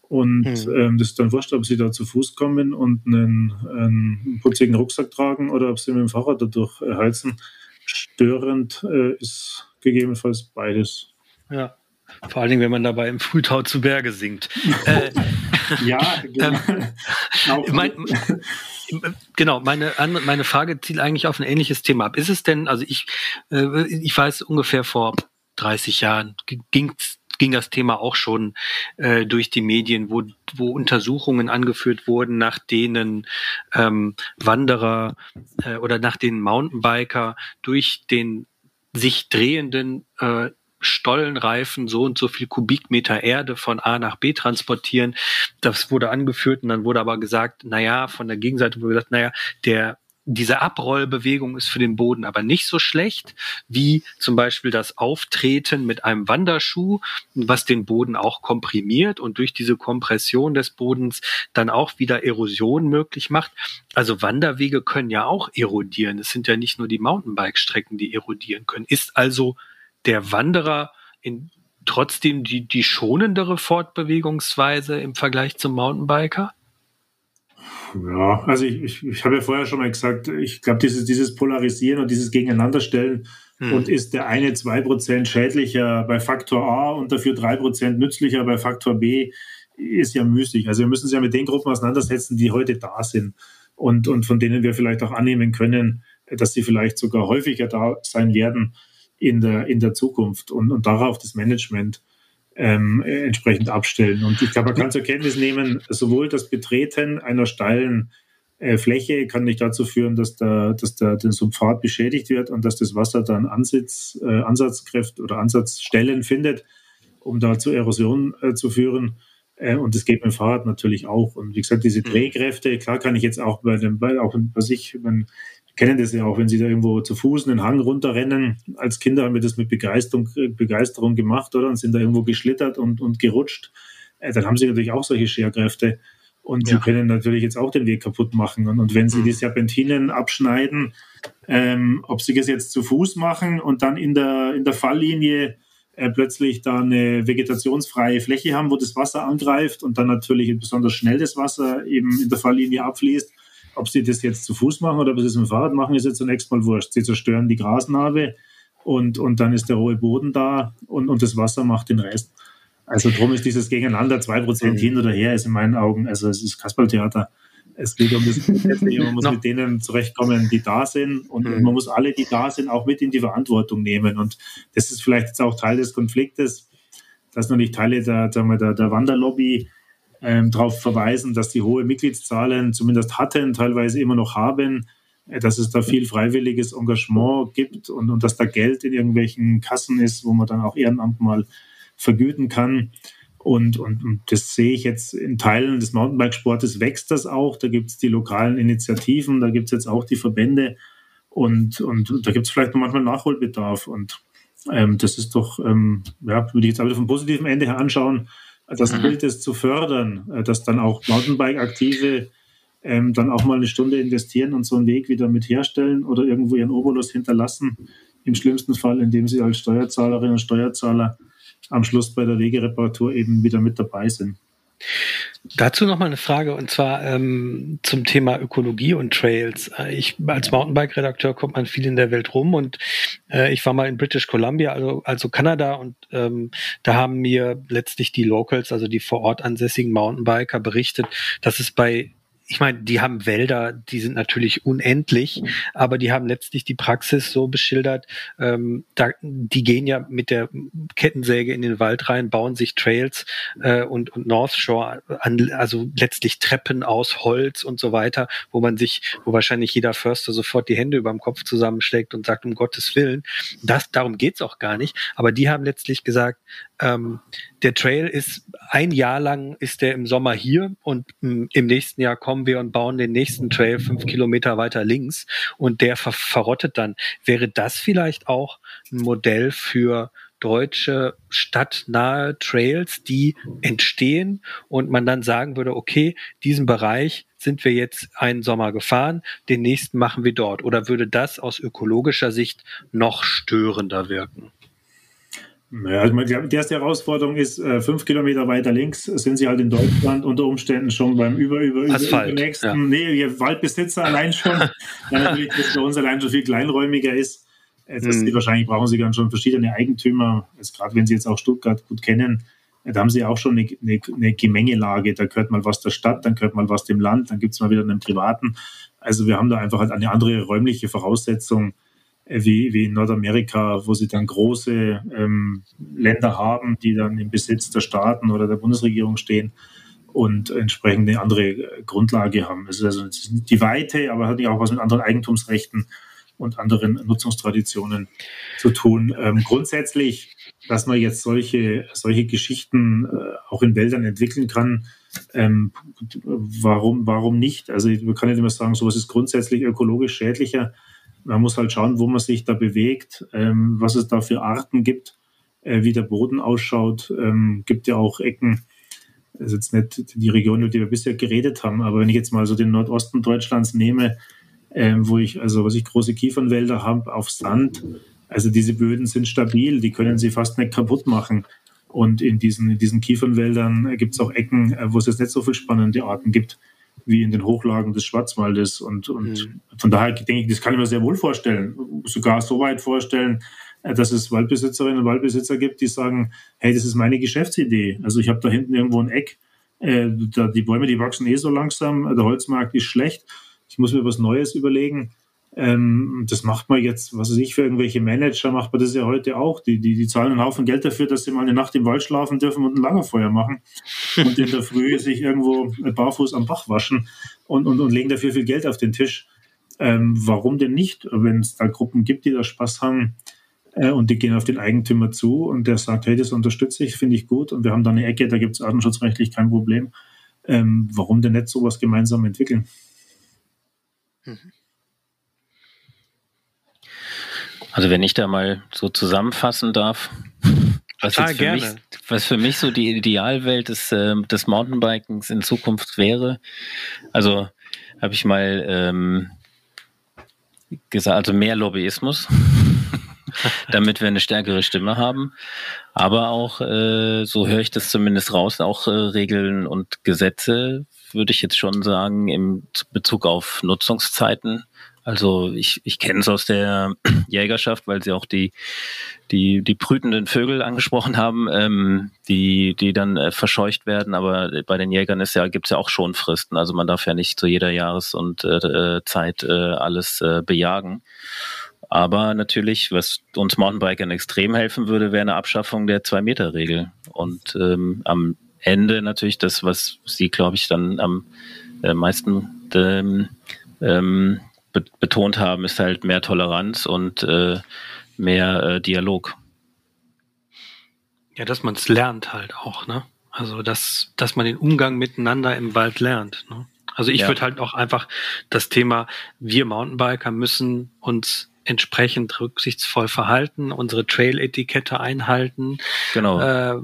Und mhm. ähm, das ist dann wurscht, ob sie da zu Fuß kommen und einen, einen putzigen Rucksack tragen oder ob sie mit dem Fahrrad dadurch heizen. Störend äh, ist gegebenenfalls beides. Ja. Vor allen Dingen, wenn man dabei im Frühtau zu Berge singt. *laughs* äh, ja, *laughs* genau. ähm, mein, *laughs* genau, meine, meine Frage zielt eigentlich auf ein ähnliches Thema ab. Ist es denn, also ich, äh, ich weiß ungefähr vor 30 Jahren ging ging das Thema auch schon äh, durch die Medien, wo, wo Untersuchungen angeführt wurden, nach denen ähm, Wanderer äh, oder nach denen Mountainbiker durch den sich drehenden äh, Stollenreifen so und so viel Kubikmeter Erde von A nach B transportieren. Das wurde angeführt und dann wurde aber gesagt, naja, von der Gegenseite wurde gesagt, naja, der diese Abrollbewegung ist für den Boden aber nicht so schlecht wie zum Beispiel das Auftreten mit einem Wanderschuh, was den Boden auch komprimiert und durch diese Kompression des Bodens dann auch wieder Erosion möglich macht. Also Wanderwege können ja auch erodieren. Es sind ja nicht nur die Mountainbike-Strecken, die erodieren können. Ist also der Wanderer in trotzdem die, die schonendere Fortbewegungsweise im Vergleich zum Mountainbiker? Ja, also ich, ich, ich habe ja vorher schon mal gesagt, ich glaube, dieses, dieses Polarisieren und dieses Gegeneinanderstellen hm. und ist der eine 2% schädlicher bei Faktor A und dafür 3% nützlicher bei Faktor B, ist ja müßig. Also wir müssen uns ja mit den Gruppen auseinandersetzen, die heute da sind und, und von denen wir vielleicht auch annehmen können, dass sie vielleicht sogar häufiger da sein werden in der, in der Zukunft und, und darauf das Management ähm, entsprechend abstellen. Und ich glaube, man kann zur Kenntnis nehmen, sowohl das Betreten einer steilen äh, Fläche kann nicht dazu führen, dass der, dass der, der Subpfad beschädigt wird und dass das Wasser dann Ansitz, äh, Ansatzkräfte oder Ansatzstellen findet, um da zu Erosion äh, zu führen. Äh, und das geht mit dem Fahrrad natürlich auch. Und wie gesagt, diese mhm. Drehkräfte, klar kann ich jetzt auch bei dem, bei, auch was ich, wenn, kennen das ja auch, wenn sie da irgendwo zu Fuß einen Hang runterrennen. Als Kinder haben wir das mit Begeisterung, Begeisterung gemacht, oder? Und sind da irgendwo geschlittert und, und gerutscht. Äh, dann haben sie natürlich auch solche Scherkräfte. Und ja. sie können natürlich jetzt auch den Weg kaputt machen. Und, und wenn sie mhm. die Serpentinen abschneiden, ähm, ob sie das jetzt zu Fuß machen und dann in der, in der Falllinie äh, plötzlich da eine vegetationsfreie Fläche haben, wo das Wasser angreift und dann natürlich besonders schnell das Wasser eben in der Falllinie abfließt, ob sie das jetzt zu Fuß machen oder ob sie das mit dem Fahrrad machen, ist jetzt zunächst mal wurscht. Sie zerstören die Grasnarbe und, und dann ist der hohe Boden da und, und das Wasser macht den Rest. Also drum ist dieses Gegeneinander, zwei Prozent hin oder her, ist in meinen Augen, also es ist Kasperltheater. Es geht um das *laughs* man muss mit denen zurechtkommen, die da sind und mhm. man muss alle, die da sind, auch mit in die Verantwortung nehmen. Und das ist vielleicht jetzt auch Teil des Konfliktes, dass noch nicht Teile der, der, der Wanderlobby ähm, darauf verweisen, dass die hohe Mitgliedszahlen zumindest hatten, teilweise immer noch haben, äh, dass es da viel freiwilliges Engagement gibt und, und dass da Geld in irgendwelchen Kassen ist, wo man dann auch Ehrenamt mal vergüten kann. Und, und, und das sehe ich jetzt in Teilen des Mountainbikesportes wächst das auch. Da gibt es die lokalen Initiativen, da gibt es jetzt auch die Verbände und, und, da gibt es vielleicht noch manchmal Nachholbedarf. Und ähm, das ist doch, ähm, ja, würde ich jetzt aber vom positiven Ende her anschauen, das mhm. gilt es zu fördern, äh, dass dann auch Mountainbike-Aktive ähm, dann auch mal eine Stunde investieren und so einen Weg wieder mit herstellen oder irgendwo ihren Obolus hinterlassen. Im schlimmsten Fall, indem sie als Steuerzahlerinnen und Steuerzahler am Schluss bei der Wegereparatur eben wieder mit dabei sind. Dazu noch mal eine Frage und zwar ähm, zum Thema Ökologie und Trails. Äh, ich als Mountainbike-Redakteur kommt man viel in der Welt rum und äh, ich war mal in British Columbia, also, also Kanada und ähm, da haben mir letztlich die Locals, also die vor Ort ansässigen Mountainbiker berichtet, dass es bei ich meine, die haben Wälder, die sind natürlich unendlich, aber die haben letztlich die Praxis so beschildert, ähm, da, die gehen ja mit der Kettensäge in den Wald rein, bauen sich Trails äh, und, und North Shore an, also letztlich Treppen aus Holz und so weiter, wo man sich, wo wahrscheinlich jeder Förster sofort die Hände über dem Kopf zusammenschlägt und sagt, um Gottes Willen, das, darum geht's auch gar nicht. Aber die haben letztlich gesagt, ähm, der Trail ist ein Jahr lang ist der im Sommer hier und m, im nächsten Jahr kommen wir und bauen den nächsten Trail fünf Kilometer weiter links und der ver verrottet dann. Wäre das vielleicht auch ein Modell für deutsche stadtnahe Trails, die entstehen und man dann sagen würde, okay, diesen Bereich sind wir jetzt einen Sommer gefahren, den nächsten machen wir dort. Oder würde das aus ökologischer Sicht noch störender wirken? Naja, also die erste Herausforderung ist, äh, fünf Kilometer weiter links sind sie halt in Deutschland unter Umständen schon beim über, über, Asphalt, über nächsten. Ja. Nee, Waldbesitzer allein schon, *laughs* weil natürlich das bei uns allein schon viel kleinräumiger ist. Äh, das hm. wahrscheinlich brauchen sie dann schon verschiedene Eigentümer, gerade wenn sie jetzt auch Stuttgart gut kennen, Da haben sie auch schon eine, eine, eine Gemengelage. Da gehört mal was der Stadt, dann gehört mal was dem Land, dann gibt es mal wieder einen privaten. Also wir haben da einfach halt eine andere räumliche Voraussetzung äh, wie, wie in Nordamerika, wo sie dann große ähm, Länder haben, die dann im Besitz der Staaten oder der Bundesregierung stehen und entsprechend eine andere Grundlage haben. Es ist also die Weite, aber hat ja auch was mit anderen Eigentumsrechten und anderen Nutzungstraditionen zu tun. Ähm, grundsätzlich, dass man jetzt solche, solche Geschichten äh, auch in Wäldern entwickeln kann, ähm, warum, warum nicht? Also man kann nicht immer sagen, sowas ist grundsätzlich ökologisch schädlicher. Man muss halt schauen, wo man sich da bewegt, ähm, was es da für Arten gibt, äh, wie der Boden ausschaut. Ähm, gibt ja auch Ecken, das ist jetzt nicht die Region, über die wir bisher geredet haben, aber wenn ich jetzt mal so den Nordosten Deutschlands nehme, ähm, wo ich, also was ich große Kiefernwälder habe auf Sand. Also diese Böden sind stabil, die können sie fast nicht kaputt machen. Und in diesen, in diesen Kiefernwäldern gibt es auch Ecken, äh, wo es jetzt nicht so viele spannende Arten gibt, wie in den Hochlagen des Schwarzwaldes. Und, und mhm. von daher denke ich, das kann ich mir sehr wohl vorstellen. Sogar so weit vorstellen, äh, dass es Waldbesitzerinnen und Waldbesitzer gibt, die sagen, hey, das ist meine Geschäftsidee. Also ich habe da hinten irgendwo ein Eck, äh, da, die Bäume, die wachsen eh so langsam, der Holzmarkt ist schlecht ich muss mir was Neues überlegen. Ähm, das macht man jetzt, was weiß ich, für irgendwelche Manager macht man das ja heute auch. Die, die, die zahlen einen Haufen Geld dafür, dass sie mal eine Nacht im Wald schlafen dürfen und ein Lagerfeuer machen und in der Früh *laughs* sich irgendwo barfuß am Bach waschen und, und, und legen dafür viel Geld auf den Tisch. Ähm, warum denn nicht, wenn es da Gruppen gibt, die da Spaß haben äh, und die gehen auf den Eigentümer zu und der sagt, hey, das unterstütze ich, finde ich gut und wir haben da eine Ecke, da gibt es artenschutzrechtlich kein Problem. Ähm, warum denn nicht sowas gemeinsam entwickeln? Also wenn ich da mal so zusammenfassen darf, was, jetzt für mich, was für mich so die Idealwelt des, äh, des Mountainbikens in Zukunft wäre, also habe ich mal ähm, gesagt, also mehr Lobbyismus, *laughs* damit wir eine stärkere Stimme haben, aber auch, äh, so höre ich das zumindest raus, auch äh, Regeln und Gesetze würde ich jetzt schon sagen, im Bezug auf Nutzungszeiten. Also ich, ich kenne es aus der *clears throat* Jägerschaft, weil sie auch die, die, die brütenden Vögel angesprochen haben, ähm, die, die dann äh, verscheucht werden. Aber bei den Jägern ist ja, gibt's ja auch schon Fristen. Also man darf ja nicht zu jeder Jahres- und äh, Zeit äh, alles äh, bejagen. Aber natürlich, was uns Mountainbikern extrem helfen würde, wäre eine Abschaffung der Zwei-Meter-Regel. Und ähm, am Ende natürlich das, was Sie, glaube ich, dann am äh, meisten ähm, ähm, be betont haben, ist halt mehr Toleranz und äh, mehr äh, Dialog. Ja, dass man es lernt halt auch, ne? Also dass, dass man den Umgang miteinander im Wald lernt. Ne? Also ich ja. würde halt auch einfach das Thema, wir Mountainbiker müssen uns entsprechend rücksichtsvoll verhalten, unsere Trail-Etikette einhalten, genau. äh,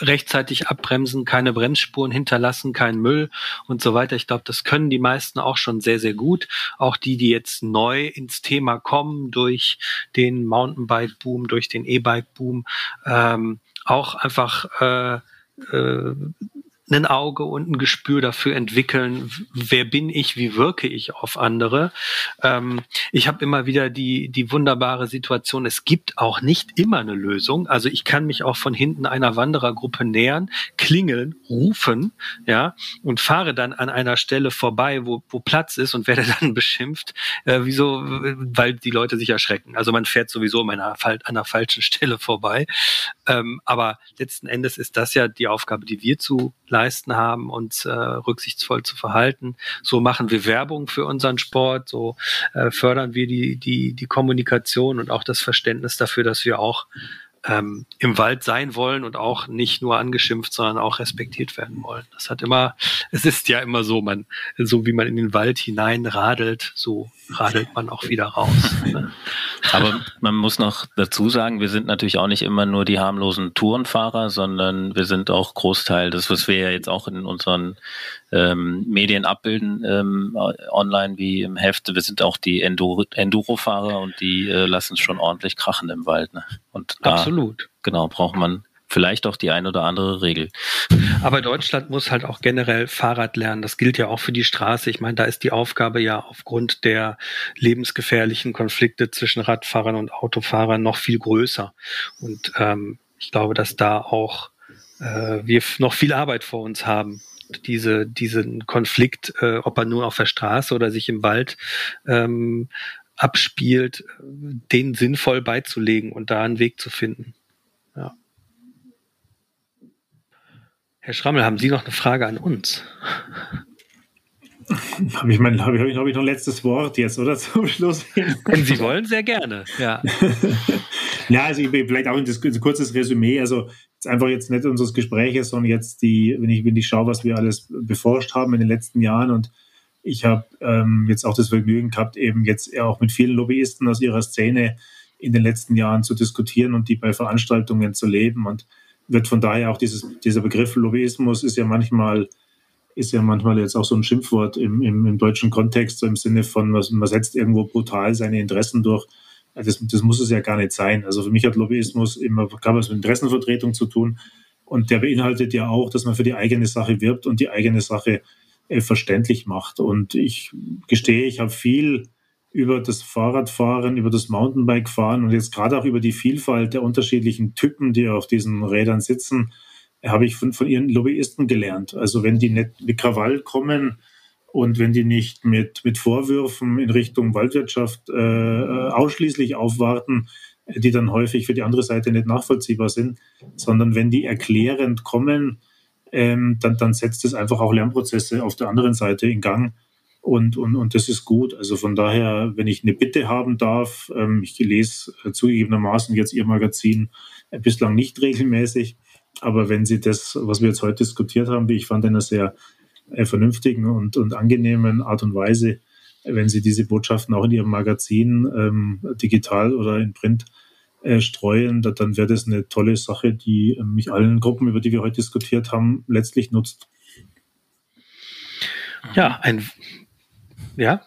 rechtzeitig abbremsen, keine Bremsspuren hinterlassen, kein Müll und so weiter. Ich glaube, das können die meisten auch schon sehr, sehr gut. Auch die, die jetzt neu ins Thema kommen durch den Mountainbike-Boom, durch den E-Bike-Boom, ähm, auch einfach äh, äh, ein Auge und ein Gespür dafür entwickeln, wer bin ich, wie wirke ich auf andere. Ähm, ich habe immer wieder die, die wunderbare Situation, es gibt auch nicht immer eine Lösung. Also ich kann mich auch von hinten einer Wanderergruppe nähern, klingeln, rufen, ja, und fahre dann an einer Stelle vorbei, wo, wo Platz ist und werde *laughs* dann beschimpft, äh, wieso, weil die Leute sich erschrecken. Also man fährt sowieso an einer, an einer falschen Stelle vorbei. Ähm, aber letzten Endes ist das ja die Aufgabe, die wir zu haben, uns äh, rücksichtsvoll zu verhalten. So machen wir Werbung für unseren Sport, so äh, fördern wir die, die, die Kommunikation und auch das Verständnis dafür, dass wir auch ähm, im Wald sein wollen und auch nicht nur angeschimpft, sondern auch respektiert werden wollen. Das hat immer, es ist ja immer so, man, so wie man in den Wald hinein radelt, so radelt man auch wieder raus. *laughs* Aber man muss noch dazu sagen, wir sind natürlich auch nicht immer nur die harmlosen Tourenfahrer, sondern wir sind auch Großteil, das was wir ja jetzt auch in unseren ähm, Medien abbilden, ähm, online wie im Heft. Wir sind auch die Enduro, Enduro-Fahrer und die äh, lassen es schon ordentlich krachen im Wald. Ne? Und da, Absolut. Genau, braucht man vielleicht auch die ein oder andere Regel. Aber Deutschland muss halt auch generell Fahrrad lernen. Das gilt ja auch für die Straße. Ich meine, da ist die Aufgabe ja aufgrund der lebensgefährlichen Konflikte zwischen Radfahrern und Autofahrern noch viel größer. Und ähm, ich glaube, dass da auch äh, wir noch viel Arbeit vor uns haben diese, diesen Konflikt, äh, ob er nur auf der Straße oder sich im Wald ähm, abspielt, den sinnvoll beizulegen und da einen Weg zu finden. Ja. Herr Schrammel, haben Sie noch eine Frage an uns? *laughs* Habe ich, mein, hab ich, hab ich noch ein letztes Wort jetzt, oder *laughs* zum Schluss? Wenn Sie wollen, sehr gerne. Ja, *laughs* ja also ich, vielleicht auch ein, ein kurzes Resümee. Also jetzt einfach jetzt nicht unseres Gespräches, sondern jetzt die, wenn ich, wenn ich schaue, was wir alles beforscht haben in den letzten Jahren und ich habe ähm, jetzt auch das Vergnügen gehabt, eben jetzt auch mit vielen Lobbyisten aus ihrer Szene in den letzten Jahren zu diskutieren und die bei Veranstaltungen zu leben und wird von daher auch dieses, dieser Begriff Lobbyismus ist ja manchmal ist ja manchmal jetzt auch so ein Schimpfwort im, im, im deutschen Kontext, so im Sinne von, man setzt irgendwo brutal seine Interessen durch. Das, das muss es ja gar nicht sein. Also für mich hat Lobbyismus immer gar was mit Interessenvertretung zu tun. Und der beinhaltet ja auch, dass man für die eigene Sache wirbt und die eigene Sache äh, verständlich macht. Und ich gestehe, ich habe viel über das Fahrradfahren, über das Mountainbike-Fahren und jetzt gerade auch über die Vielfalt der unterschiedlichen Typen, die auf diesen Rädern sitzen, habe ich von, von ihren Lobbyisten gelernt. Also wenn die nicht mit Krawall kommen und wenn die nicht mit, mit Vorwürfen in Richtung Waldwirtschaft äh, ausschließlich aufwarten, die dann häufig für die andere Seite nicht nachvollziehbar sind, sondern wenn die erklärend kommen, ähm, dann, dann setzt es einfach auch Lernprozesse auf der anderen Seite in Gang. Und, und, und das ist gut. Also von daher, wenn ich eine Bitte haben darf, ähm, ich lese zugegebenermaßen jetzt Ihr Magazin äh, bislang nicht regelmäßig, aber wenn Sie das, was wir jetzt heute diskutiert haben, wie ich fand, in einer sehr äh, vernünftigen und, und angenehmen Art und Weise, wenn Sie diese Botschaften auch in Ihrem Magazin ähm, digital oder in Print äh, streuen, da, dann wäre das eine tolle Sache, die äh, mich allen Gruppen, über die wir heute diskutiert haben, letztlich nutzt. Ja, ein ja,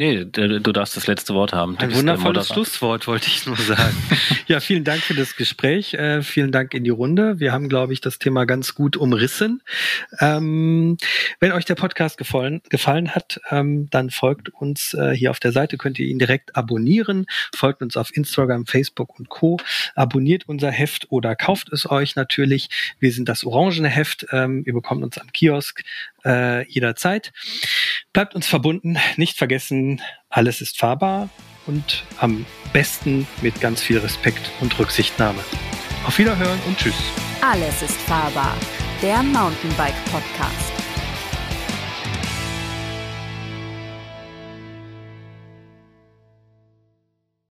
Nee, du darfst das letzte Wort haben. Du Ein wundervolles Schlusswort, wollte ich nur sagen. *laughs* ja, vielen Dank für das Gespräch. Äh, vielen Dank in die Runde. Wir haben, glaube ich, das Thema ganz gut umrissen. Ähm, wenn euch der Podcast gefallen, gefallen hat, ähm, dann folgt uns äh, hier auf der Seite, könnt ihr ihn direkt abonnieren. Folgt uns auf Instagram, Facebook und Co. Abonniert unser Heft oder kauft es euch natürlich. Wir sind das orangene Heft. Ähm, ihr bekommt uns am Kiosk äh, jederzeit. Bleibt uns verbunden. Nicht vergessen, alles ist fahrbar und am besten mit ganz viel Respekt und Rücksichtnahme. Auf Wiederhören und Tschüss. Alles ist fahrbar. Der Mountainbike Podcast.